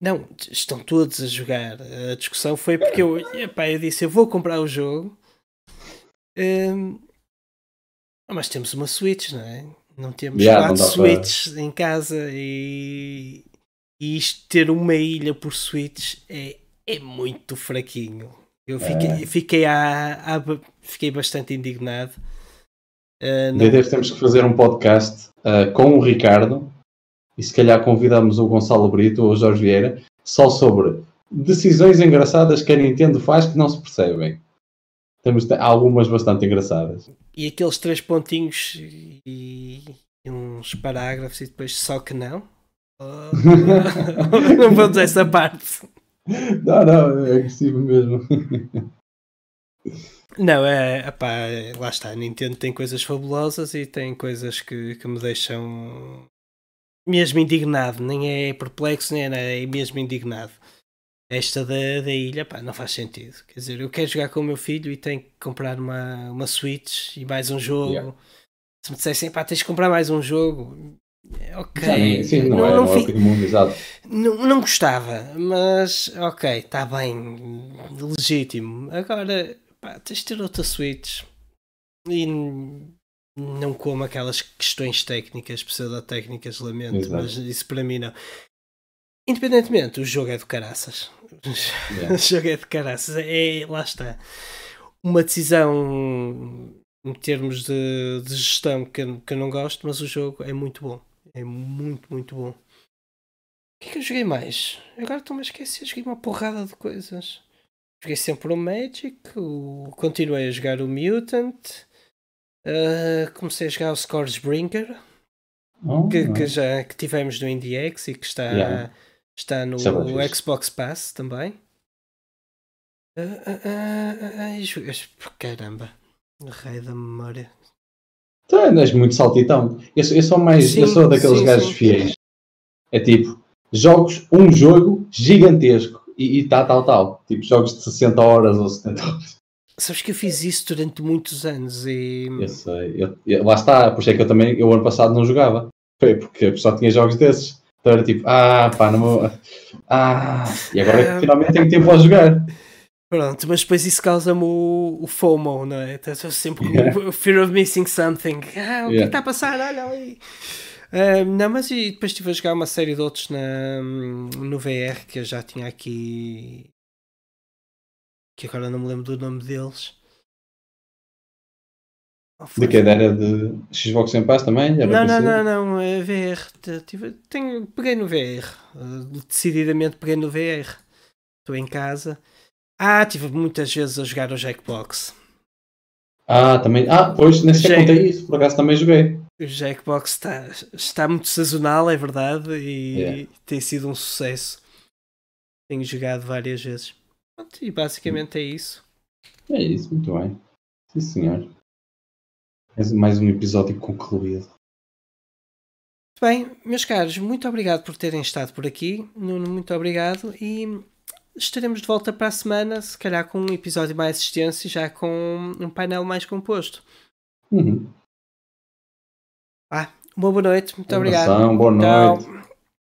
Não, estão todos a jogar. A discussão foi porque eu, epá, eu disse: eu vou comprar o jogo. Um, mas temos uma Switch, não é? Não temos yeah, quatro não Switches para... em casa e, e isto ter uma ilha por Switch é, é muito fraquinho. Eu fiquei, é. fiquei, a, a, fiquei bastante indignado. Uh, não... temos que fazer um podcast uh, com o Ricardo e se calhar convidamos o Gonçalo Brito ou o Jorge Vieira só sobre decisões engraçadas que a Nintendo faz que não se percebem. Temos algumas bastante engraçadas. E aqueles três pontinhos e, e uns parágrafos e depois só que não? Oh, *laughs* não vamos a essa parte. Não, não, é agressivo mesmo. Não, é, epá, lá está, a Nintendo tem coisas fabulosas e tem coisas que, que me deixam mesmo indignado, nem é perplexo, nem é, é mesmo indignado. Esta da, da ilha, pá, não faz sentido. Quer dizer, eu quero jogar com o meu filho e tenho que comprar uma, uma Switch e mais um jogo. Yeah. Se me dissessem, pá, tens de comprar mais um jogo, ok. sim, não, não, é, não, não, é mundo, exato. Não, não gostava, mas ok, está bem, legítimo. Agora, pá, tens de ter outra Switch e não como aquelas questões técnicas, pseudotécnicas, lamento, Exato. mas isso para mim não. Independentemente, o jogo é de caraças. Yeah. *laughs* o jogo é de caraças. É, lá está. Uma decisão em termos de, de gestão que eu, que eu não gosto, mas o jogo é muito bom. É muito, muito bom. O que é que eu joguei mais? Agora estou-me a esquecer. Joguei uma porrada de coisas. Joguei sempre o Magic. O... Continuei a jogar o Mutant. Uh, comecei a jogar o Scores Brinker oh, que, que, já que tivemos no IndieX e que está, yeah. Está no, no Xbox Pass também. Uh, uh, caramba, rei da memória. Tu és muito saltitão. Eu, eu sou mais. Sim, eu sou daqueles sim, gajos sim. fiéis. É tipo, jogos, um jogo gigantesco e, e tal, tal, tal. Tipo, jogos de 60 horas ou 70 horas. Sabes que eu fiz isso durante muitos anos e. Eu sei. Eu, eu, lá está, por isso é que eu também, eu ano passado não jogava. Foi porque só tinha jogos desses. Então era tipo, ah, pá, não vou. Ah, e agora é finalmente tenho tempo a jogar. Pronto, mas depois isso causa-me o, o, FOMO, não é? Estou sempre com yeah. o Fear of Missing Something. Ah, o que está a passar? Olha ali. Uh, não, mas e depois estive a jogar uma série de outros na, no VR que eu já tinha aqui que agora não me lembro do nome deles. De que era de Xbox Game Pass também? Não, não, não, não, é VR. Tive, tenho, peguei no VR. Decididamente peguei no VR. Estou em casa. Ah, tive muitas vezes a jogar o Jackbox. Ah, também. Ah, pois, nem sequer contei isso, por acaso também joguei. O Jackbox está, está muito sazonal, é verdade, e yeah. tem sido um sucesso. Tenho jogado várias vezes. E basicamente é isso. É isso, muito bem. Sim, senhor. Mais um episódio concluído. Bem, meus caros, muito obrigado por terem estado por aqui. Nuno, muito obrigado. E estaremos de volta para a semana, se calhar com um episódio mais extenso e já com um painel mais composto. Uhum. Ah, boa noite, muito obrigado. Boa noite. Tchau.